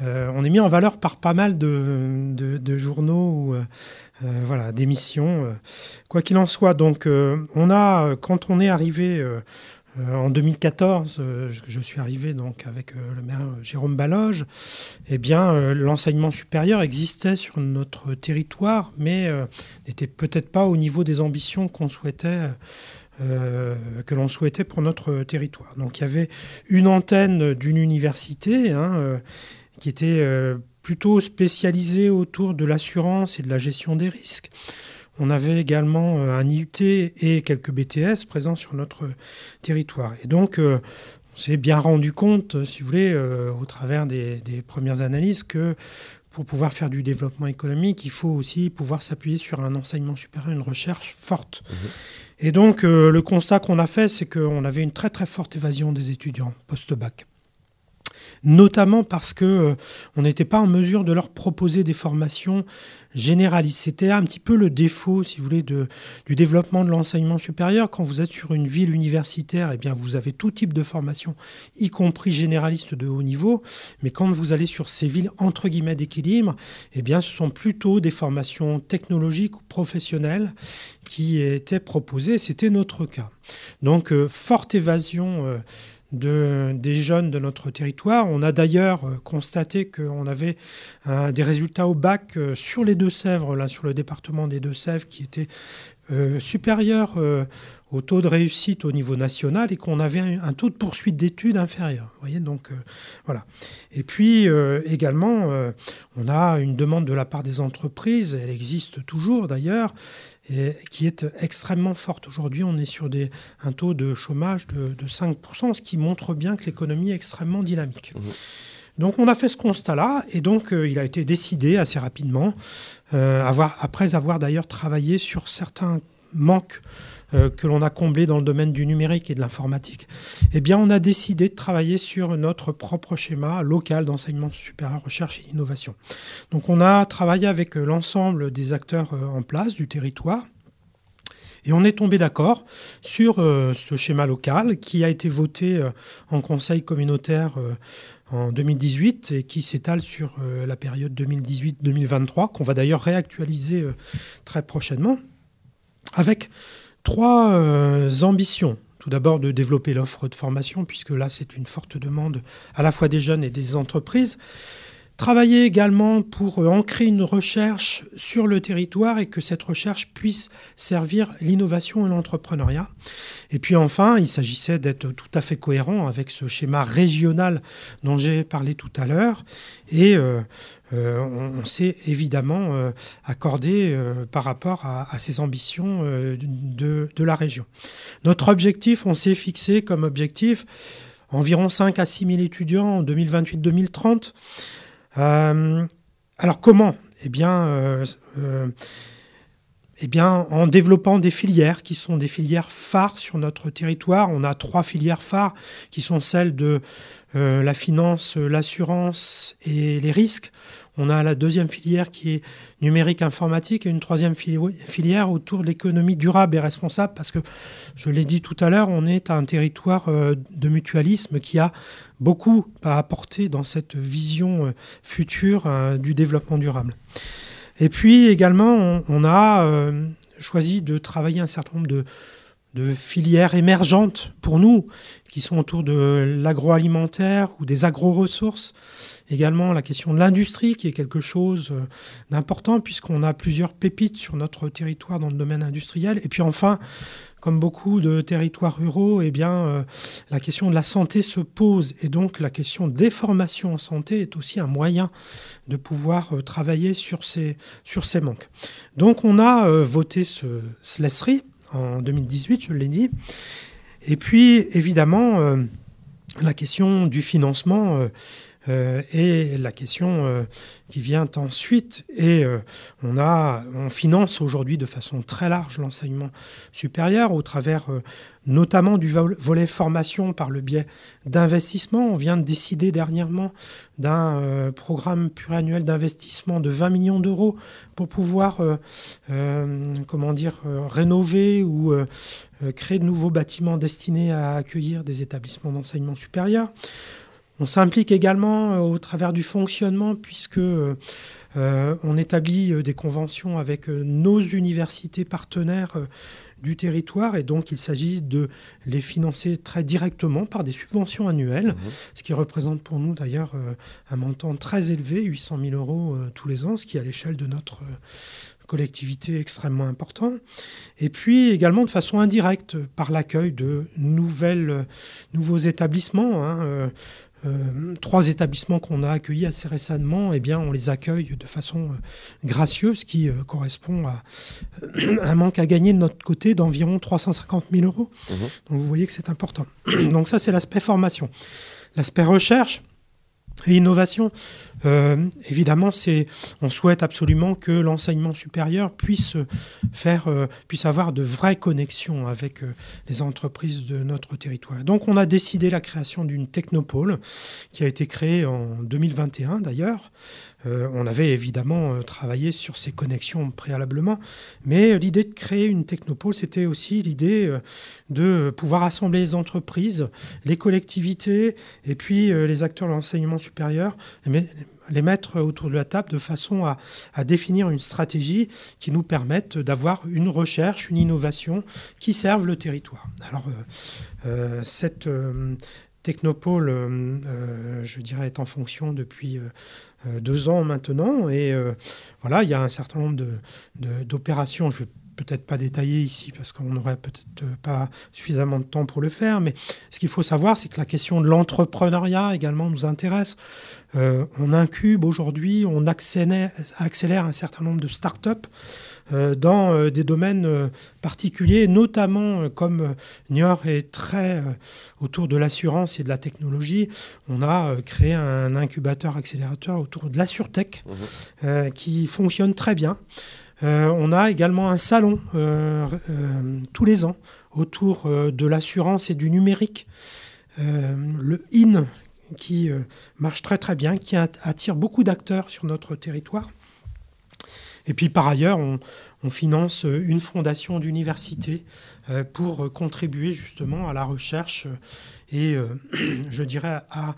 on est mis en valeur par pas mal de, de, journaux ou voilà d'émissions. quoi qu'il en soit, donc on a quand on est arrivé euh, en 2014, euh, je, suis arrivé donc avec euh, le maire Jérôme Baloge. Eh bien, l'enseignement supérieur existait sur notre territoire, mais n'était peut-être pas au niveau des ambitions que l'on souhaitait pour notre territoire. Donc il y avait une antenne d'une université hein, qui était plutôt spécialisée autour de l'assurance et de la gestion des risques. On avait également euh, un IUT et quelques BTS présents sur notre territoire. Et donc, euh, on s'est bien rendu compte, euh, si vous voulez, au travers des, premières analyses, que pour pouvoir faire du développement économique, il faut aussi pouvoir s'appuyer sur un enseignement supérieur, une recherche forte. Mmh. Et donc, le constat qu'on a fait, c'est qu'on avait une très très forte évasion des étudiants post-bac. Notamment parce que euh, on n'était pas en mesure de leur proposer des formations généralistes. C'était un petit peu le défaut, si vous voulez, du développement de l'enseignement supérieur. Quand vous êtes sur une ville universitaire, eh bien, vous avez tout type de formation, y compris généraliste de haut niveau. Mais quand vous allez sur ces villes entre guillemets d'équilibre, eh bien, ce sont plutôt des formations technologiques ou professionnelles qui étaient proposées. C'était notre cas. Donc, euh, forte évasion. Euh, de, des jeunes de notre territoire. On a d'ailleurs euh, constaté qu'on avait euh, des résultats au bac euh, sur les Deux-Sèvres, là sur le département des Deux-Sèvres, qui étaient supérieurs au taux de réussite au niveau national et qu'on avait un, taux de poursuite d'études inférieur. Voyez, donc voilà. Et puis également, on a une demande de la part des entreprises, elle existe toujours d'ailleurs, qui est extrêmement forte. Aujourd'hui, on est sur des, un taux de chômage de, 5%, ce qui montre bien que l'économie est extrêmement dynamique. Mmh. Donc on a fait ce constat-là, et donc euh, il a été décidé assez rapidement, euh, avoir, après avoir d'ailleurs travaillé sur certains manques euh, que l'on a comblés dans le domaine du numérique et de l'informatique, eh bien, on a décidé de travailler sur notre propre schéma local d'enseignement supérieur, recherche et innovation. Donc, on a travaillé avec euh, l'ensemble des acteurs euh, en place du territoire. Et on est tombé d'accord sur ce schéma local qui a été voté en conseil communautaire en 2018 et qui s'étale sur la période 2018-2023, qu'on va d'ailleurs réactualiser très prochainement, avec trois euh, ambitions. Tout d'abord de développer l'offre de formation, puisque là c'est une forte demande à la fois des jeunes et des entreprises. Travailler également pour euh, ancrer une recherche sur le territoire et que cette recherche puisse servir l'innovation et l'entrepreneuriat. Et puis enfin, il s'agissait d'être tout à fait cohérent avec ce schéma régional dont j'ai parlé tout à l'heure. Et euh, euh, on, s'est évidemment accordé par rapport à, ces ambitions de, de, la région. Notre objectif, on s'est fixé comme objectif environ 5 à 6 000 étudiants en 2028-2030. Euh, alors comment? Eh euh, euh, eh bien, en développant des filières qui sont des filières phares sur notre territoire. On a trois filières phares qui sont celles de la finance, l'assurance et les risques. On a la deuxième filière qui est numérique informatique et une troisième filière autour de l'économie durable et responsable parce que, je l'ai dit tout à l'heure, on est un territoire euh, de mutualisme qui a beaucoup à apporter dans cette vision euh, future euh, du développement durable. Et puis également, on, a choisi de travailler un certain nombre de filières émergentes pour nous, qui sont autour de l'agroalimentaire ou des agro-ressources. Également la question de l'industrie, qui est quelque chose euh, d'important, puisqu'on a plusieurs pépites sur notre territoire dans le domaine industriel. Et puis enfin, comme beaucoup de territoires ruraux, eh bien, euh, la question de la santé se pose. Et donc la question des formations en santé est aussi un moyen de pouvoir euh, travailler sur ces, sur ces manques. Donc on a voté ce SLESRI en 2018, je l'ai dit. Et puis, évidemment, la question du financement euh, et la question euh, qui vient ensuite, et euh, on, on finance aujourd'hui de façon très large l'enseignement supérieur au travers notamment du volet formation par le biais d'investissement. On vient de décider dernièrement d'un programme pluriannuel d'investissement de 20 millions d'euros pour pouvoir, comment dire, rénover ou créer de nouveaux bâtiments destinés à accueillir des établissements d'enseignement supérieur. On s'implique également euh, au travers du fonctionnement puisque euh, euh, on établit des conventions avec nos universités partenaires du territoire et donc il s'agit de les financer très directement par des subventions annuelles, mmh. ce qui représente pour nous d'ailleurs un montant très élevé, 800 000 euros tous les ans, ce qui à l'échelle de notre collectivité extrêmement important. Et puis également de façon indirecte par l'accueil de nouvelles, nouveaux établissements. Hein, euh, trois établissements qu'on a accueillis assez récemment, eh bien, on les accueille de façon euh, gracieuse, qui euh, correspond à <clears throat> un manque à gagner de notre côté d'environ 350 000 euros. Mmh. Donc vous voyez que c'est important. <clears throat> Donc ça, c'est l'aspect formation. L'aspect recherche, Et innovation, euh, évidemment, c'est, on souhaite absolument que l'enseignement supérieur puisse faire, euh, puisse avoir de vraies connexions avec euh, les entreprises de notre territoire. Donc, on a décidé la création d'une technopole qui a été créée en 2021 d'ailleurs. on avait évidemment travaillé sur ces connexions préalablement, mais l'idée de créer une technopole, c'était aussi l'idée de pouvoir assembler les entreprises, les collectivités et puis les acteurs de l'enseignement supérieur, les mettre autour de la table de façon à, définir une stratégie qui nous permette d'avoir une recherche, une innovation qui serve le territoire. Alors, euh, euh, cette euh, technopole, je dirais, est en fonction depuis deux ans maintenant. Et voilà, il y a un certain nombre d'opérations. je vais peut-être pas détailler ici parce qu'on n'aurait peut-être pas suffisamment de temps pour le faire, mais ce qu'il faut savoir, c'est que la question de l'entrepreneuriat également nous intéresse. Euh, on incube aujourd'hui, on accélère, accélère, un certain nombre de start-up euh, dans euh, des domaines particuliers, notamment comme Niort est très autour de l'assurance et de la technologie. On a créé un incubateur accélérateur autour de l'AssurTech mmh. qui fonctionne très bien. Euh, on a également un salon euh, euh, tous les ans autour de l'assurance et du numérique. le IN qui marche très très bien, qui attire beaucoup d'acteurs sur notre territoire. Et puis par ailleurs, on, finance une fondation d'université pour contribuer justement à la recherche et euh, <clears throat> je dirais à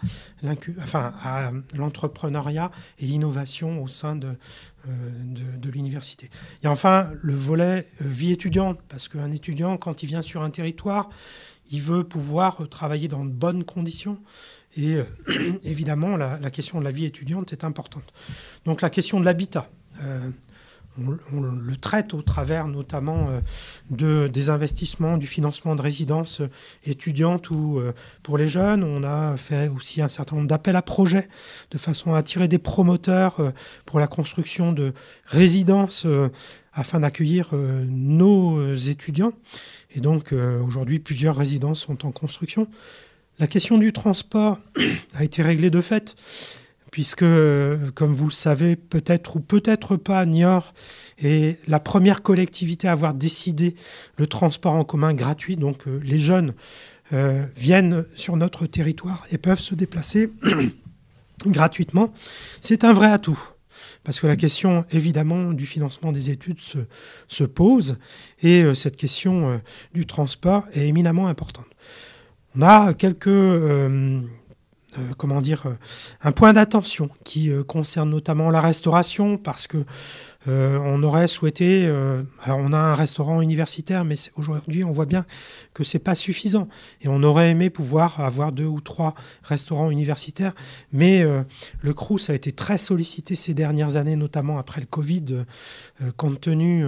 l'entrepreneuriat et l'innovation au sein de, euh, de, l'université. Et enfin, le volet euh, vie étudiante, parce qu'un étudiant, quand il vient sur un territoire, il veut pouvoir travailler dans de bonnes conditions. Et <clears throat> évidemment, la, la, question de la vie étudiante est importante. Donc la question de l'habitat on, le traite au travers notamment euh, de, des investissements, du financement de résidences euh, étudiantes ou euh, pour les jeunes. On a fait aussi un certain nombre d'appels à projets de façon à attirer des promoteurs pour la construction de résidences afin d'accueillir nos étudiants. Et donc aujourd'hui, plusieurs résidences sont en construction. La question du transport <clears throat> a été réglée de fait puisque, comme vous le savez, peut-être ou peut-être pas, Niort est la première collectivité à avoir décidé le transport en commun gratuit. Donc euh, les jeunes euh, viennent sur notre territoire et peuvent se déplacer <clears throat> gratuitement. C'est un vrai atout. Parce que la question, évidemment, du financement des études se, pose et euh, cette question du transport est éminemment importante. On a quelques euh, comment dire, euh, un point d'attention qui euh, concerne notamment la restauration parce que on aurait souhaité, alors on a un restaurant universitaire, mais aujourd'hui on voit bien que c'est pas suffisant et on aurait aimé pouvoir avoir deux ou trois restaurants universitaires, mais le Crous a été très sollicité ces dernières années, notamment après le Covid, compte tenu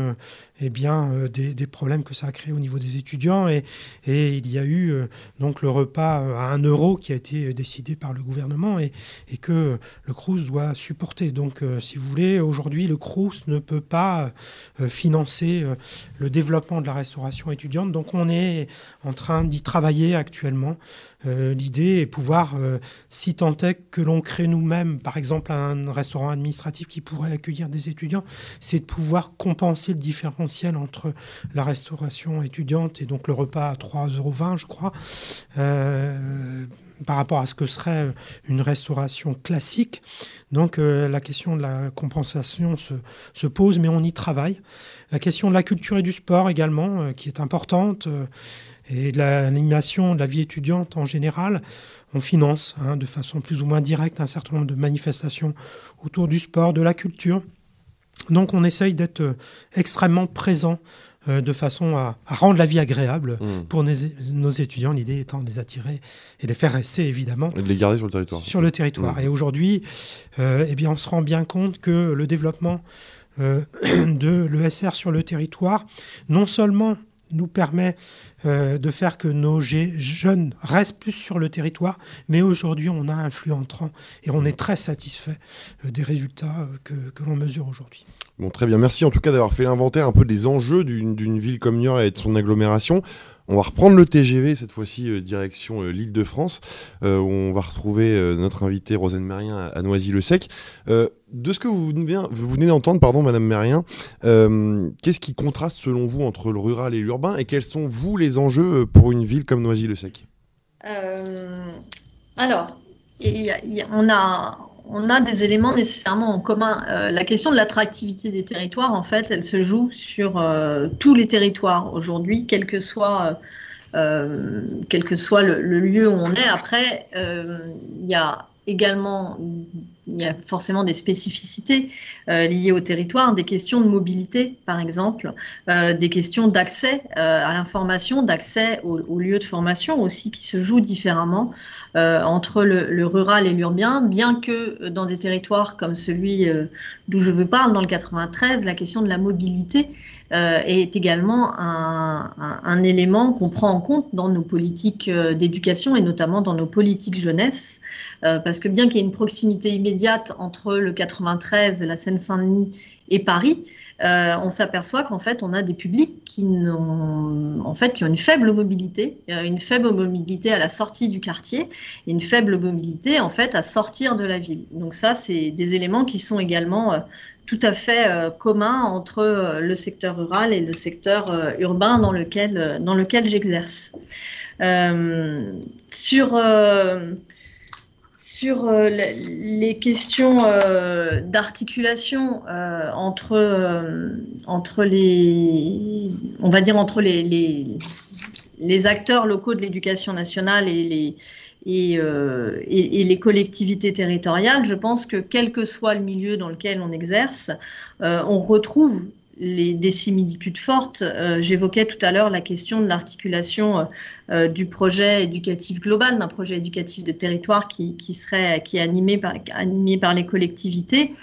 eh bien, euh, des, problèmes que ça a créé au niveau des étudiants. Et, il y a eu euh, donc le repas euh, à 1 euro qui a été décidé par le gouvernement et, et que le CRUS doit supporter. Donc, si vous voulez, aujourd'hui, le CRUS ne peut pas financer le développement de la restauration étudiante. Donc, on est en train d'y travailler actuellement. L'idée est pouvoir, si tant est que l'on crée nous-mêmes, par exemple, un restaurant administratif qui pourrait accueillir des étudiants, c'est de pouvoir compenser le différentiel entre la restauration étudiante et donc le repas à 3,20 euros, je crois, euh, par rapport à ce que serait une restauration classique. Donc euh, la question de la compensation se, pose, mais on y travaille. La question de la culture et du sport également, euh, qui est importante, et de l'animation de la vie étudiante en général. On finance hein, de façon plus ou moins directe un certain nombre de manifestations autour du sport, de la culture. Donc on essaye d'être euh, extrêmement présent euh, de façon à, rendre la vie agréable mmh. pour nos, étudiants, l'idée étant de les attirer et de les faire rester évidemment. Et de les garder sur le territoire. Sur le territoire. Mmh. Et aujourd'hui, euh, eh bien, on se rend bien compte que le développement <clears throat> de l'ESR sur le territoire, non seulement nous permet euh, de faire que nos jeunes restent plus sur le territoire, mais aujourd'hui on a un flux entrant et on est très satisfait euh, des résultats euh, que, l'on mesure aujourd'hui. Bon, très bien. Merci en tout cas d'avoir fait l'inventaire un peu des enjeux d'une ville comme Niort et de son agglomération. On va reprendre le TGV, cette fois-ci euh, direction euh, l'île de France, où on va retrouver notre invité Rosane Mérien à, Noisy-le-Sec. de ce que vous venez, vous venez d'entendre, pardon, Madame Mérien, qu'est-ce qui contraste selon vous entre le rural et l'urbain et quels sont, vous, les enjeux pour une ville comme Noisy-le-Sec? Alors, on a on a des éléments nécessairement en commun. Euh, la question de l'attractivité des territoires, en fait, elle se joue sur euh, tous les territoires aujourd'hui, quel que soit, euh, quel que soit le, lieu où on est. Après, il y a également, il y a forcément des spécificités liées au territoire, des questions de mobilité, par exemple, des questions d'accès à l'information, d'accès aux, lieux de formation aussi, qui se jouent différemment. Euh, entre le, rural et l'urbain, bien que dans des territoires comme celui euh, d'où je veux parler, dans le 93, la question de la mobilité euh, est également un, un, élément qu'on prend en compte dans nos politiques d'éducation et notamment dans nos politiques jeunesse, parce que bien qu'il y ait une proximité immédiate entre le 93, la Seine-Saint-Denis et Paris, euh, on s'aperçoit qu'en fait, on a des publics qui, ont, une faible mobilité, euh, une faible mobilité à la sortie du quartier et une faible mobilité en fait à sortir de la ville. Donc ça, c'est des éléments qui sont également euh, tout à fait communs entre le secteur rural et le secteur urbain dans lequel, dans lequel j'exerce. sur sur euh, les questions euh, d'articulation euh, entre, les, on va dire entre les, acteurs locaux de l'éducation nationale et, les collectivités territoriales, je pense que quel que soit le milieu dans lequel on exerce, on retrouve les, des similitudes fortes. Euh, j'évoquais tout à l'heure la question de l'articulation euh, euh, du projet éducatif global, d'un projet éducatif de territoire qui, serait qui est animé par, animé par les collectivités.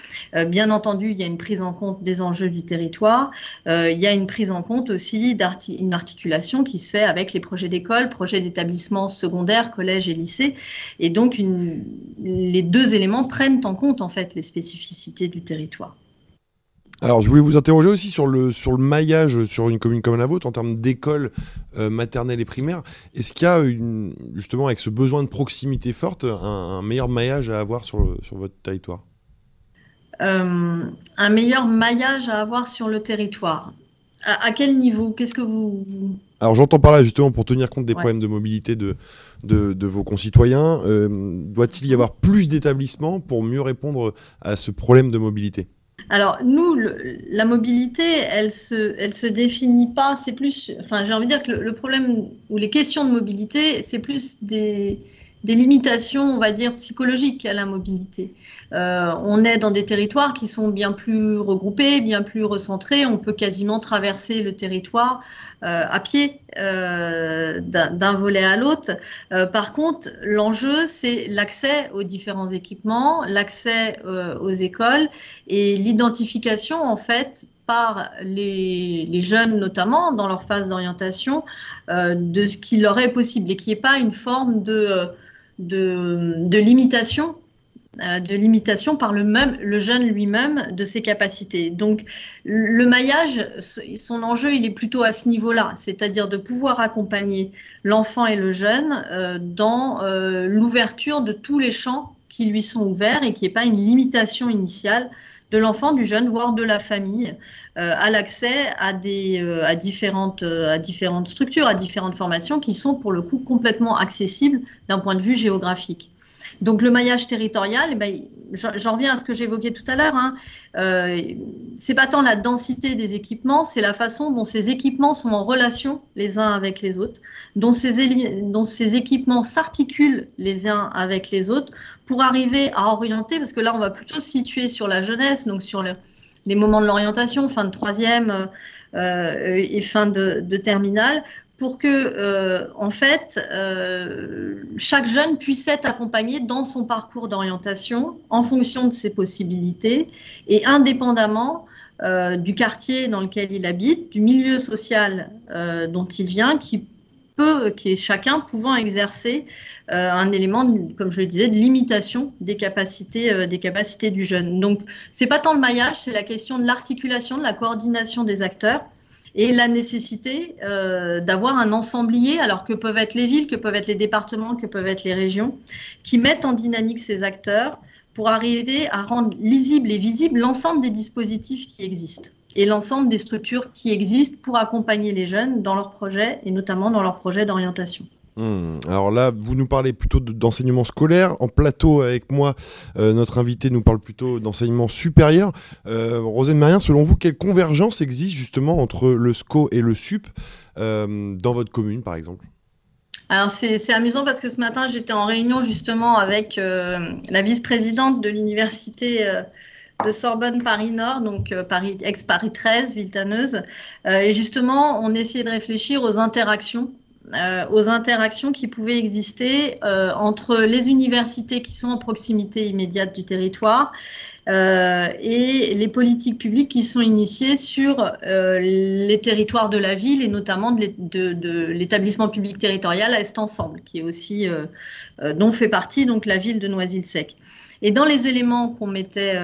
bien entendu, il y a une prise en compte des enjeux du territoire. il y a une prise en compte aussi d'une articulation qui se fait avec les projets d'école, projets d'établissement secondaire, collège et lycée. Et donc, les deux éléments prennent en compte en fait les spécificités du territoire. Alors, je voulais vous interroger aussi sur le, sur le maillage sur une commune comme la vôtre en termes d'écoles euh, maternelles et primaires. Est-ce qu'il y a une, justement, avec ce besoin de proximité forte, un, meilleur maillage à avoir sur, sur votre territoire? Euh, Un meilleur maillage à avoir sur le territoire. À, quel niveau? Qu'est-ce que vous. Alors, j'entends par là, justement, pour tenir compte des problèmes de mobilité de, de, vos concitoyens, euh, doit-il y avoir plus d'établissements pour mieux répondre à ce problème de mobilité? Alors nous, la mobilité, elle se, se définit pas. C'est plus, enfin, j'ai envie de dire que le, problème ou les questions de mobilité, c'est plus des, des limitations, on va dire, psychologiques à la mobilité. Euh, on est dans des territoires qui sont bien plus regroupés, bien plus recentrés. On peut quasiment traverser le territoire euh, à pied euh, d'un volet à l'autre. par contre, l'enjeu, c'est l'accès aux différents équipements, l'accès aux écoles et l'identification, en fait, par les, les, jeunes notamment dans leur phase d'orientation de ce qui leur est possible et qui n'est pas une forme de de, limitation euh, de limitation par le, même, le jeune lui-même de ses capacités. Donc le maillage, son enjeu, il est plutôt à ce niveau-là, c'est-à-dire de pouvoir accompagner l'enfant et le jeune euh, dans euh, l'ouverture de tous les champs qui lui sont ouverts et qui n'est pas une limitation initiale de l'enfant, du jeune, voire de la famille, à l'accès à, des, à, différentes, à différentes structures, à différentes formations qui sont pour le coup complètement accessibles d'un point de vue géographique. Donc le maillage territorial, eh ben, j'en reviens à ce que j'évoquais tout à l'heure. Hein. Euh, c'est pas tant la densité des équipements, c'est la façon dont ces équipements sont en relation les uns avec les autres, dont ces, dont ces équipements s'articulent les uns avec les autres pour arriver à orienter, parce que là on va plutôt se situer sur la jeunesse, donc sur les moments de l'orientation, fin de troisième euh, et fin de, de terminale, pour que, euh, en fait, euh, chaque jeune puisse être accompagné dans son parcours d'orientation en fonction de ses possibilités et indépendamment du quartier dans lequel il habite, du milieu social dont il vient, qui peut, qui est chacun pouvant exercer un élément, comme je le disais, de limitation des capacités, des capacités du jeune. Donc, c'est pas tant le maillage, c'est la question de l'articulation, de la coordination des acteurs et la nécessité d'avoir un ensemblier, alors que peuvent être les villes, que peuvent être les départements, que peuvent être les régions, qui mettent en dynamique ces acteurs pour arriver à rendre lisible et visible l'ensemble des dispositifs qui existent et l'ensemble des structures qui existent pour accompagner les jeunes dans leurs projets et notamment dans leurs projets d'orientation. Hmm. Alors là, vous nous parlez plutôt d'enseignement scolaire. En plateau avec moi, euh, notre invité nous parle plutôt d'enseignement supérieur. Euh, Rosane Marien, selon vous, quelle convergence existe justement entre le SCO et le SUP euh, dans votre commune, par exemple? Alors c'est amusant parce que ce matin j'étais en réunion justement avec euh, la vice-présidente de l'université de Sorbonne Paris Nord, donc euh, Paris, ex-Paris 13, Viltaneuse. et justement, on essayait de réfléchir aux interactions aux interactions qui pouvaient exister entre les universités qui sont en proximité immédiate du territoire euh, et les politiques publiques qui sont initiées sur euh, les territoires de la ville et notamment de l'établissement public territorial Est Ensemble, qui est aussi euh, dont fait partie donc la ville de Noisy-le-Sec. Et dans les éléments qu'on mettait,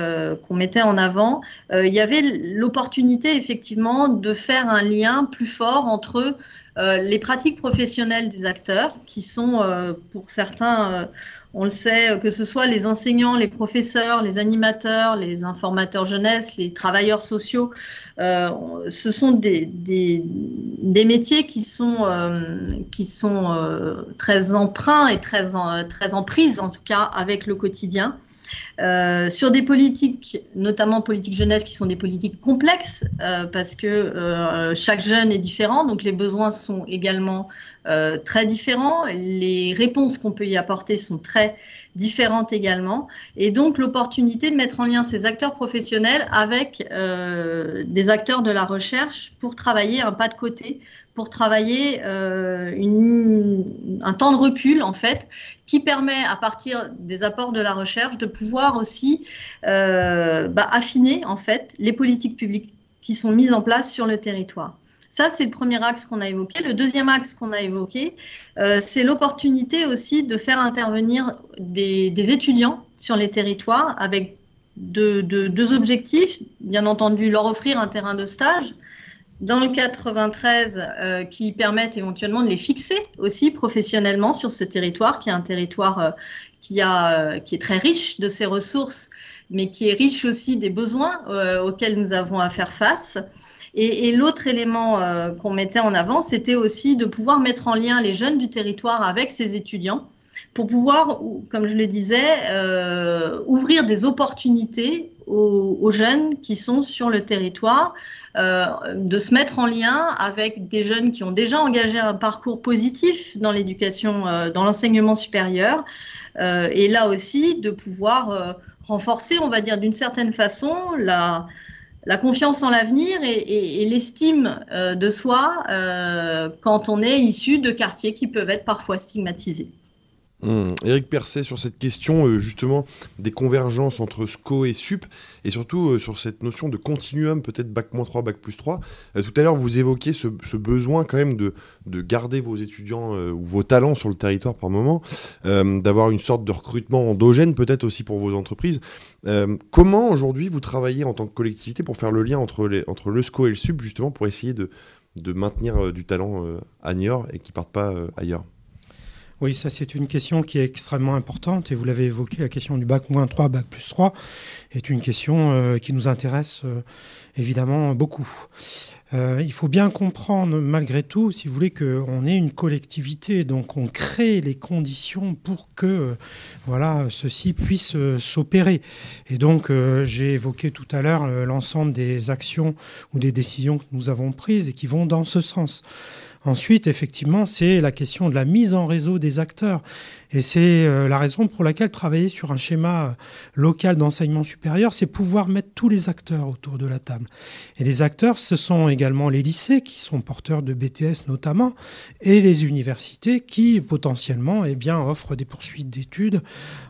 qu'on mettait en avant, il y avait l'opportunité effectivement de faire un lien plus fort entre les pratiques professionnelles des acteurs, qui sont pour certains on le sait, euh, que ce soit les enseignants, les professeurs, les animateurs, les informateurs jeunesse, les travailleurs sociaux, euh, ce sont des, métiers qui sont, euh, très emprunts et très très en prise, en tout cas, avec le quotidien. Sur des politiques, notamment politiques jeunesse, qui sont des politiques complexes, parce que chaque jeune est différent, donc les besoins sont également euh, très différents. Les réponses qu'on peut y apporter sont très différentes également. Et donc l'opportunité de mettre en lien ces acteurs professionnels avec euh, des acteurs de la recherche pour travailler un pas de côté, pour travailler euh, un temps de recul en fait, qui permet à partir des apports de la recherche de pouvoir aussi bah, affiner en fait les politiques publiques qui sont mises en place sur le territoire. Ça, c'est le premier axe qu'on a évoqué. Le deuxième axe qu'on a évoqué, euh, c'est l'opportunité aussi de faire intervenir des, étudiants sur les territoires avec deux, objectifs. Bien entendu, leur offrir un terrain de stage dans le 93 euh, qui permettent éventuellement de les fixer aussi professionnellement sur ce territoire, qui est un territoire euh, qui, a, qui est très riche de ses ressources, mais qui est riche aussi des besoins auxquels nous avons à faire face. Et, l'autre élément euh, qu'on mettait en avant, c'était aussi de pouvoir mettre en lien les jeunes du territoire avec ces étudiants pour pouvoir, comme je le disais, euh, ouvrir des opportunités aux, jeunes qui sont sur le territoire, euh, de se mettre en lien avec des jeunes qui ont déjà engagé un parcours positif dans l'éducation, dans l'enseignement supérieur, et là aussi de pouvoir renforcer, on va dire d'une certaine façon, la, confiance en l'avenir et, l'estime euh, de soi euh, quand on est issu de quartiers qui peuvent être parfois stigmatisés. Hum, Éric Percet, sur cette question euh, justement des convergences entre SCO et SUP, et surtout euh, sur cette notion de continuum, peut-être Bac 3, Bac plus 3. Euh, tout à l'heure, vous évoquiez ce, besoin quand même de, de garder vos étudiants ou vos talents sur le territoire par moment, d'avoir une sorte de recrutement endogène peut-être aussi pour vos entreprises. comment aujourd'hui vous travaillez en tant que collectivité pour faire le lien entre, le SCO et le SUP, justement pour essayer de, de maintenir du talent à Niort et qui ne parte pas ailleurs? Oui, ça c'est une question qui est extrêmement importante et vous l'avez évoqué, la question du bac moins 3, bac plus 3 est une question euh, qui nous intéresse euh, évidemment beaucoup. Euh, il faut bien comprendre malgré tout, si vous voulez, qu'on est une collectivité, donc on crée les conditions pour que voilà, ceci puisse s'opérer. Et donc j'ai évoqué tout à l'heure l'ensemble des actions ou des décisions que nous avons prises et qui vont dans ce sens. Ensuite, effectivement, c'est la question de la mise en réseau des acteurs. Et c'est euh, la raison pour laquelle travailler sur un schéma euh, local d'enseignement supérieur, c'est pouvoir mettre tous les acteurs autour de la table. Et les acteurs, ce sont également les lycées qui sont porteurs de BTS notamment, et les universités qui potentiellement eh bien, offrent des poursuites d'études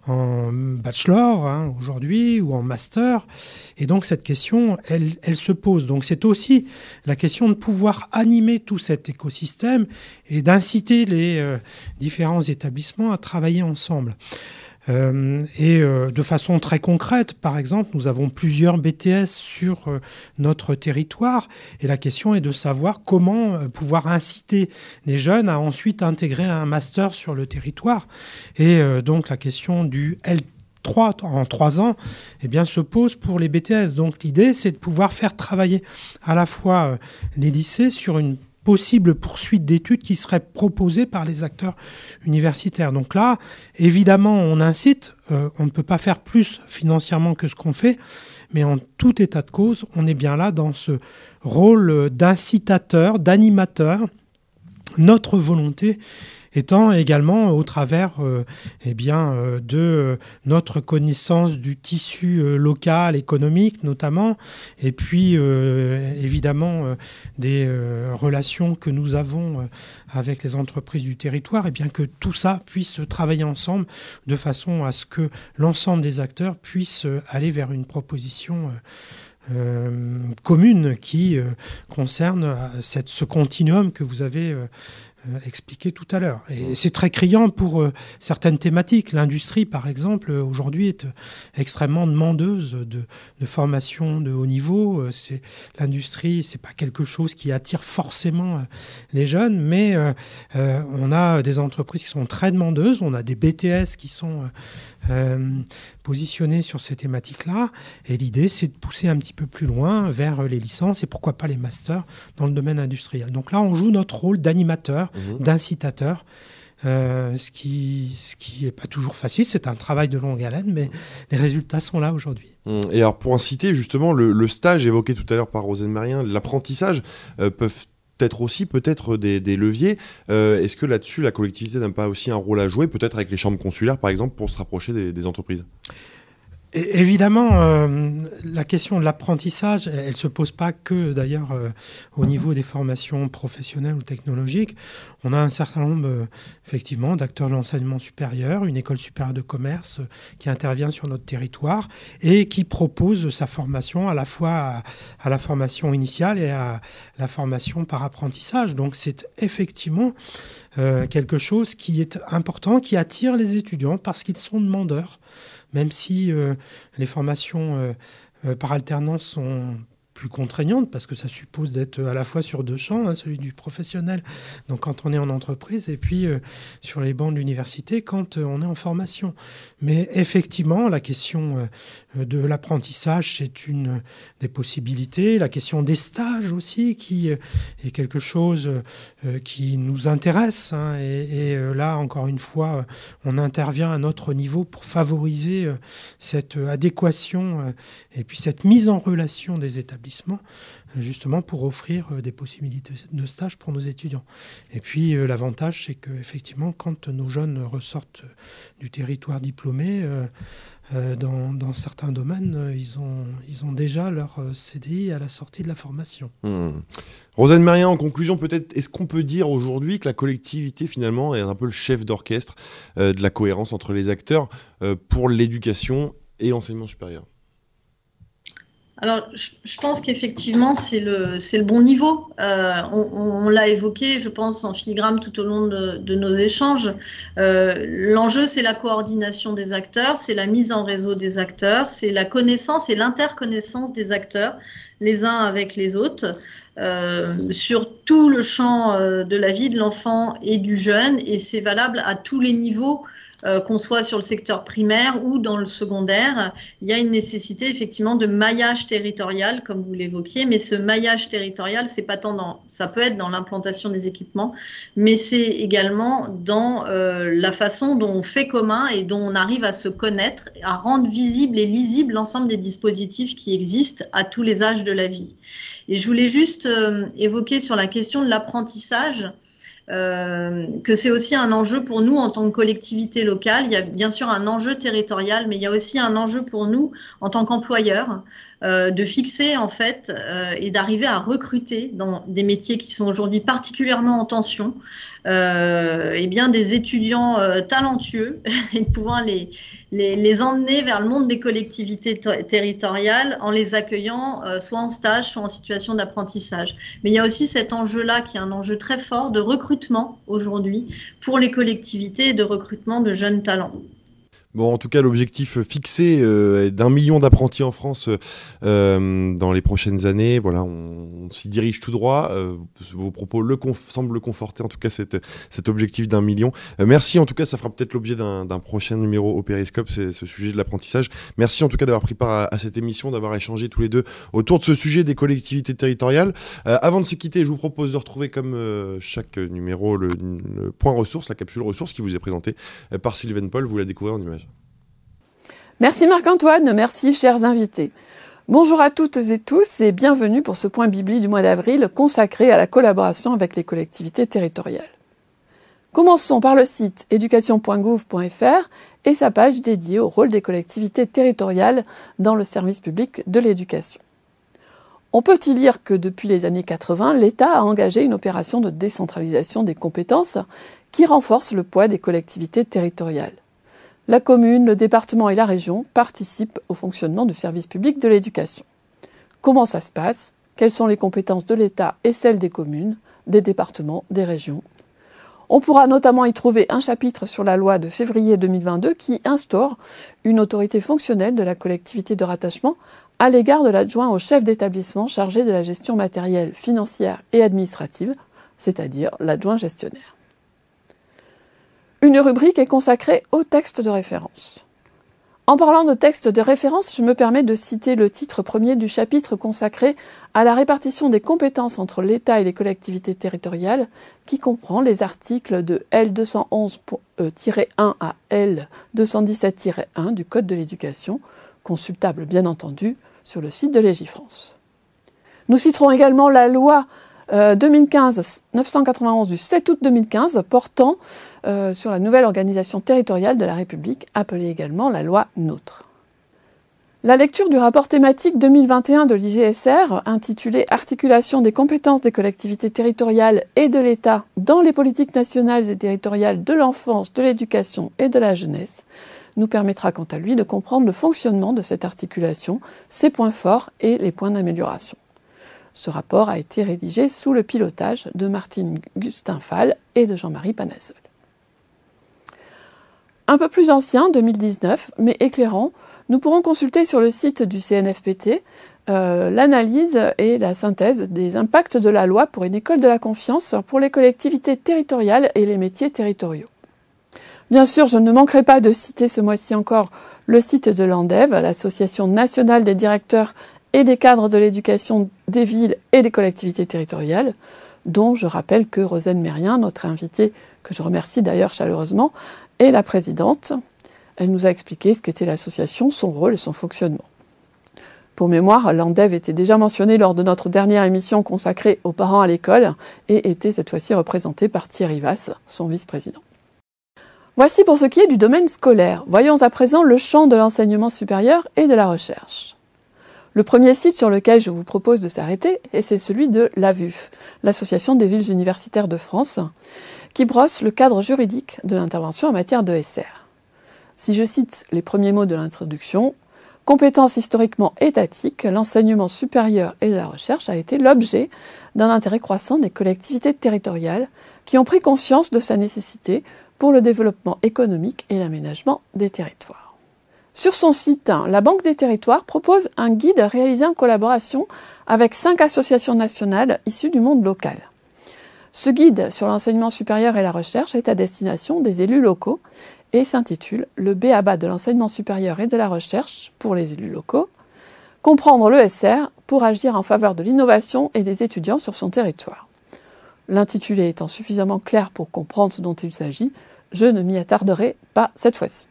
en bachelor hein, aujourd'hui ou en master. Et donc cette question, elle, elle se pose. Donc c'est aussi la question de pouvoir animer tout cet écosystème et d'inciter les euh, différents établissements à travailler ensemble. et de façon très concrète, par exemple, nous avons plusieurs BTS sur notre territoire et la question est de savoir comment pouvoir inciter les jeunes à ensuite intégrer un master sur le territoire. Et donc la question du L en trois ans, eh bien, se pose pour les BTS. Donc l'idée, c'est de pouvoir faire travailler à la fois euh, les lycées sur une possible poursuite d'études qui serait proposée par les acteurs universitaires. Donc là, évidemment, on incite, euh, on ne peut pas faire plus financièrement que ce qu'on fait, mais en tout état de cause, on est bien là dans ce rôle d'incitateur, d'animateur. Notre volonté, étant également au travers euh, eh bien, euh, de notre connaissance du tissu euh, local, économique notamment, et puis évidemment des relations que nous avons avec les entreprises du territoire, et bien que tout ça puisse travailler ensemble de façon à ce que l'ensemble des acteurs puissent aller vers une proposition. Commune qui concerne cette, ce continuum que vous avez euh, expliqué tout à l'heure. Et c'est très criant pour euh, certaines thématiques. L'industrie, par exemple, aujourd'hui est extrêmement demandeuse de, formation de haut niveau. Euh, c'est l'industrie, c'est pas quelque chose qui attire forcément les jeunes, mais on a des entreprises qui sont très demandeuses. On a des BTS qui sont euh, positionner sur ces thématiques-là. Et l'idée, c'est de pousser un petit peu plus loin vers les licences et pourquoi pas les masters dans le domaine industriel. Donc là, on joue notre rôle d'animateur, mhm. d'incitateur. Euh, ce qui ce qui n'est pas toujours facile, c'est un travail de longue haleine, mais les résultats sont là aujourd'hui. Mmh. Et alors pour inciter justement le, stage évoqué tout à l'heure par Rosane Marien, l'apprentissage euh, peuvent peut-être aussi peut-être des, leviers. Euh, est-ce que là-dessus, la collectivité n'a pas aussi un rôle à jouer, peut-être avec les chambres consulaires, par exemple, pour se rapprocher des entreprises? Évidemment, euh, la question de l'apprentissage, elle ne se pose pas que d'ailleurs euh, au niveau des formations professionnelles ou technologiques. On a un certain nombre, euh, effectivement, d'acteurs de l'enseignement supérieur, une école supérieure de commerce qui intervient sur notre territoire et qui propose sa formation à la fois à, la formation initiale et à la formation par apprentissage. Donc c'est effectivement quelque chose qui est important, qui attire les étudiants parce qu'ils sont demandeurs même si euh, les formations euh, euh, par alternance sont plus contraignante parce que ça suppose d'être à la fois sur deux champs, hein, celui du professionnel, donc quand on est en entreprise, et puis euh, sur les bancs de l'université quand euh, on est en formation. Mais effectivement, la question euh, de l'apprentissage, c'est une des possibilités. La question des stages aussi, qui est quelque chose qui nous intéresse. Hein, et, et, là, encore une fois, on intervient à notre niveau pour favoriser cette adéquation et puis cette mise en relation des établissements justement pour offrir euh, des possibilités de stage pour nos étudiants. Et puis euh, l'avantage, c'est qu'effectivement, quand nos jeunes ressortent du territoire diplômé, euh, dans, certains domaines, ils ont, déjà leur CDI à la sortie de la formation. Mmh. Rosanne Marien, en conclusion, peut-être, est-ce qu'on peut dire aujourd'hui que la collectivité, finalement, est un peu le chef d'orchestre de la cohérence entre les acteurs pour l'éducation et l'enseignement supérieur? Alors, je, pense qu'effectivement, c'est le, bon niveau. Euh, on, l'a évoqué, je pense, en filigrane tout au long de, nos échanges. Euh, l'enjeu, c'est la coordination des acteurs, c'est la mise en réseau des acteurs, c'est la connaissance et l'interconnaissance des acteurs, les uns avec les autres. Euh, sur tout le champ de la vie de l'enfant et du jeune, et c'est valable à tous les niveaux euh, qu'on soit sur le secteur primaire ou dans le secondaire, il y a une nécessité effectivement de maillage territorial, comme vous l'évoquiez, mais ce maillage territorial, c'est pas tant dans, ça peut être dans l'implantation des équipements, mais c'est également dans euh, la façon dont on fait commun et dont on arrive à se connaître, à rendre visible et lisible l'ensemble des dispositifs qui existent à tous les âges de la vie. Et je voulais juste euh, évoquer sur la question de l'apprentissage. Euh, que c'est aussi un enjeu pour nous en tant que collectivité locale. Il y a bien sûr un enjeu territorial, mais il y a aussi un enjeu pour nous en tant qu'employeurs euh, de fixer en fait euh, et d'arriver à recruter dans des métiers qui sont aujourd'hui particulièrement en tension, euh, et bien des étudiants euh, talentueux <laughs> et pouvoir les, les, les, emmener vers le monde des collectivités territoriales en les accueillant euh, soit en stage, soit en situation d'apprentissage. Mais il y a aussi cet enjeu-là qui est un enjeu très fort de recrutement aujourd'hui pour les collectivités et de recrutement de jeunes talents. Bon, en tout cas, l'objectif fixé est d'un million d'apprentis en France dans les prochaines années. Voilà, on, s'y dirige tout droit. vos propos le semblent conforter, en tout cas, cet, objectif d'un million. merci, en tout cas, ça fera peut-être l'objet d'un prochain numéro au Périscope, c'est ce sujet de l'apprentissage. Merci en tout cas d'avoir pris part à, cette émission, d'avoir échangé tous les deux autour de ce sujet des collectivités territoriales. avant de se quitter, je vous propose de retrouver comme chaque numéro le, le, point ressource, la capsule ressource qui vous est présentée par Sylvain Paul. Vous la découvrez en image. Merci Marc-Antoine, merci chers invités. Bonjour à toutes et tous et bienvenue pour ce point Bibli du mois d'avril consacré à la collaboration avec les collectivités territoriales. Commençons par le site éducation.gouv.fr et sa page dédiée au rôle des collectivités territoriales dans le service public de l'éducation. On peut y lire que depuis les années 80, l'État a engagé une opération de décentralisation des compétences qui renforce le poids des collectivités territoriales. La commune, le département et la région participent au fonctionnement du service public de l'éducation. Comment ça se passe? Quelles sont les compétences de l'État et celles des communes, des départements, des régions? On pourra notamment y trouver un chapitre sur la loi de février 2022 qui instaure une autorité fonctionnelle de la collectivité de rattachement à l'égard de l'adjoint au chef d'établissement chargé de la gestion matérielle, financière et administrative, c'est-à-dire l'adjoint gestionnaire. Une rubrique est consacrée au texte de référence. En parlant de texte de référence, je me permets de citer le titre premier du chapitre consacré à la répartition des compétences entre l'État et les collectivités territoriales, qui comprend les articles de L211-1 euh, à L217-1 du Code de l'éducation, consultable bien entendu sur le site de Légifrance. Nous citerons également la loi 2015-991 euh, du 7 août 2015 portant euh, sur la nouvelle organisation territoriale de la République, appelée également la loi NOTRe. La lecture du rapport thématique 2021 de l'IGSR, intitulé Articulation des compétences des collectivités territoriales et de l'État dans les politiques nationales et territoriales de l'enfance, de l'éducation et de la jeunesse, nous permettra quant à lui de comprendre le fonctionnement de cette articulation, ses points forts et les points d'amélioration. Ce rapport a été rédigé sous le pilotage de Martine Gustin Fall et de Jean-Marie Panazol. Un peu plus ancien, 2019, mais éclairant, nous pourrons consulter sur le site du CNFPT euh, l'analyse et la synthèse des impacts de la loi pour une école de la confiance pour les collectivités territoriales et les métiers territoriaux. Bien sûr, je ne manquerai pas de citer ce mois-ci encore le site de l'ANDEV, l'Association nationale des directeurs et des cadres de l'éducation des villes et des collectivités territoriales, dont je rappelle que Rosane Mérien, notre invitée, que je remercie d'ailleurs chaleureusement, est la présidente. Elle nous a expliqué ce qu'était l'association, son rôle et son fonctionnement. Pour mémoire, l'ANDEV était déjà mentionné lors de notre dernière émission consacrée aux parents à l'école et était cette fois-ci représenté par Thierry Vasse, son vice-président. Voici pour ce qui est du domaine scolaire. Voyons à présent le champ de l'enseignement supérieur et de la recherche. Le premier site sur lequel je vous propose de s'arrêter, c'est celui de l'AVUF, l'Association des villes universitaires de France, qui brosse le cadre juridique de l'intervention en matière de SR. Si je cite les premiers mots de l'introduction, compétence historiquement étatique, l'enseignement supérieur et la recherche a été l'objet d'un intérêt croissant des collectivités territoriales qui ont pris conscience de sa nécessité pour le développement économique et l'aménagement des territoires. Sur son site, la Banque des territoires propose un guide réalisé en collaboration avec cinq associations nationales issues du monde local. Ce guide sur l'enseignement supérieur et la recherche est à destination des élus locaux et s'intitule Le BABA de l'enseignement supérieur et de la recherche pour les élus locaux, comprendre l'ESR pour agir en faveur de l'innovation et des étudiants sur son territoire. L'intitulé étant suffisamment clair pour comprendre ce dont il s'agit, je ne m'y attarderai pas cette fois-ci.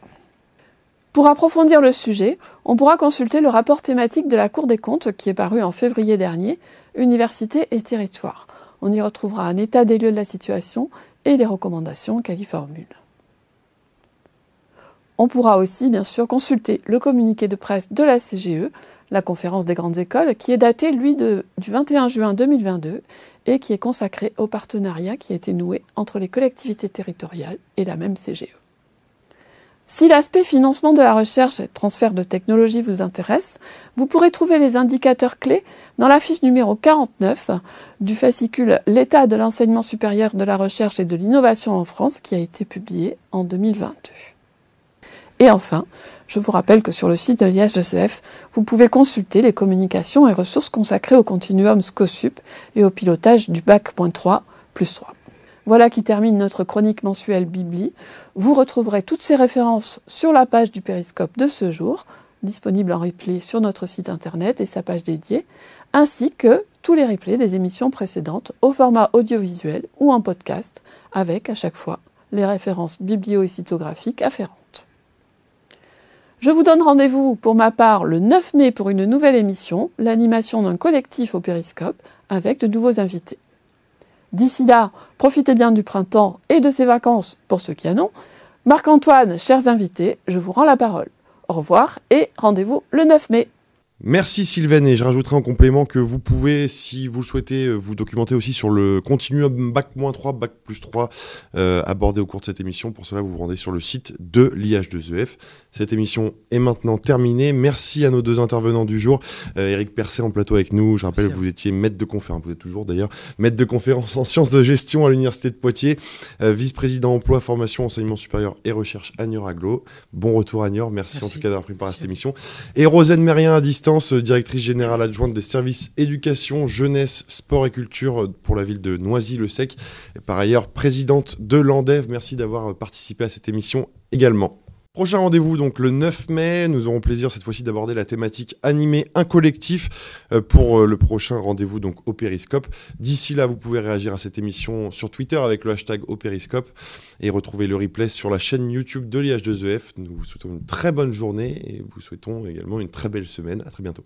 Pour approfondir le sujet, on pourra consulter le rapport thématique de la Cour des comptes qui est paru en février dernier, Université et territoire. On y retrouvera un état des lieux de la situation et les recommandations qu'elle y formule. On pourra aussi, bien sûr, consulter le communiqué de presse de la CGE, la conférence des grandes écoles, qui est daté, lui, du 21 juin 2022 et qui est consacré au partenariat qui a été noué entre les collectivités territoriales et la même CGE. Si l'aspect financement de la recherche et transfert de technologie vous intéresse, vous pourrez trouver les indicateurs clés dans la fiche numéro 49 du fascicule L'état de l'enseignement supérieur de la recherche et de l'innovation en France qui a été publié en 2022. Et enfin, je vous rappelle que sur le site de l'IHECF, vous pouvez consulter les communications et ressources consacrées au continuum SCOSUP et au pilotage du bac.3 plus 3. Voilà qui termine notre chronique mensuelle Bibli. Vous retrouverez toutes ces références sur la page du périscope de ce jour, disponible en replay sur notre site internet et sa page dédiée, ainsi que tous les replays des émissions précédentes au format audiovisuel ou en podcast, avec à chaque fois les références biblio et cytographiques afférentes. Je vous donne rendez-vous pour ma part le 9 mai pour une nouvelle émission, l'animation d'un collectif au périscope avec de nouveaux invités. D'ici là, profitez bien du printemps et de ses vacances pour ceux qui en ont. Marc-Antoine, chers invités, je vous rends la parole. Au revoir et rendez-vous le 9 mai. Merci Sylvain et je rajouterai en complément que vous pouvez, si vous le souhaitez, euh, vous documenter aussi sur le continuum Bac-3, Bac plus 3 euh, abordé au cours de cette émission. Pour cela, vous vous rendez sur le site de l'IH2EF. Cette émission est maintenant terminée. Merci à nos deux intervenants du jour. Euh, Eric Percé en plateau avec nous. Je rappelle, vous étiez maître de conférence, vous êtes toujours d'ailleurs, maître de conférence en sciences de gestion à l'Université de Poitiers, vice-président emploi, formation, enseignement supérieur et recherche à Niort Aglo. Bon retour à Niort. Merci, en tout cas d'avoir préparé cette émission. Et Rosane Mérien à distance directrice générale adjointe des services éducation, jeunesse, sport et culture pour la ville de Noisy-le-Sec. Par ailleurs, présidente de l'ANDEV. Merci d'avoir participé à cette émission également. Prochain rendez-vous donc le 9 mai, nous aurons plaisir cette fois-ci d'aborder la thématique animer un collectif euh, pour euh, le prochain rendez-vous donc au Périscope. D'ici là, vous pouvez réagir à cette émission sur Twitter avec le hashtag au Périscope et retrouver le replay sur la chaîne YouTube de l'IH2EF. Nous vous souhaitons une très bonne journée et vous souhaitons également une très belle semaine. À très bientôt.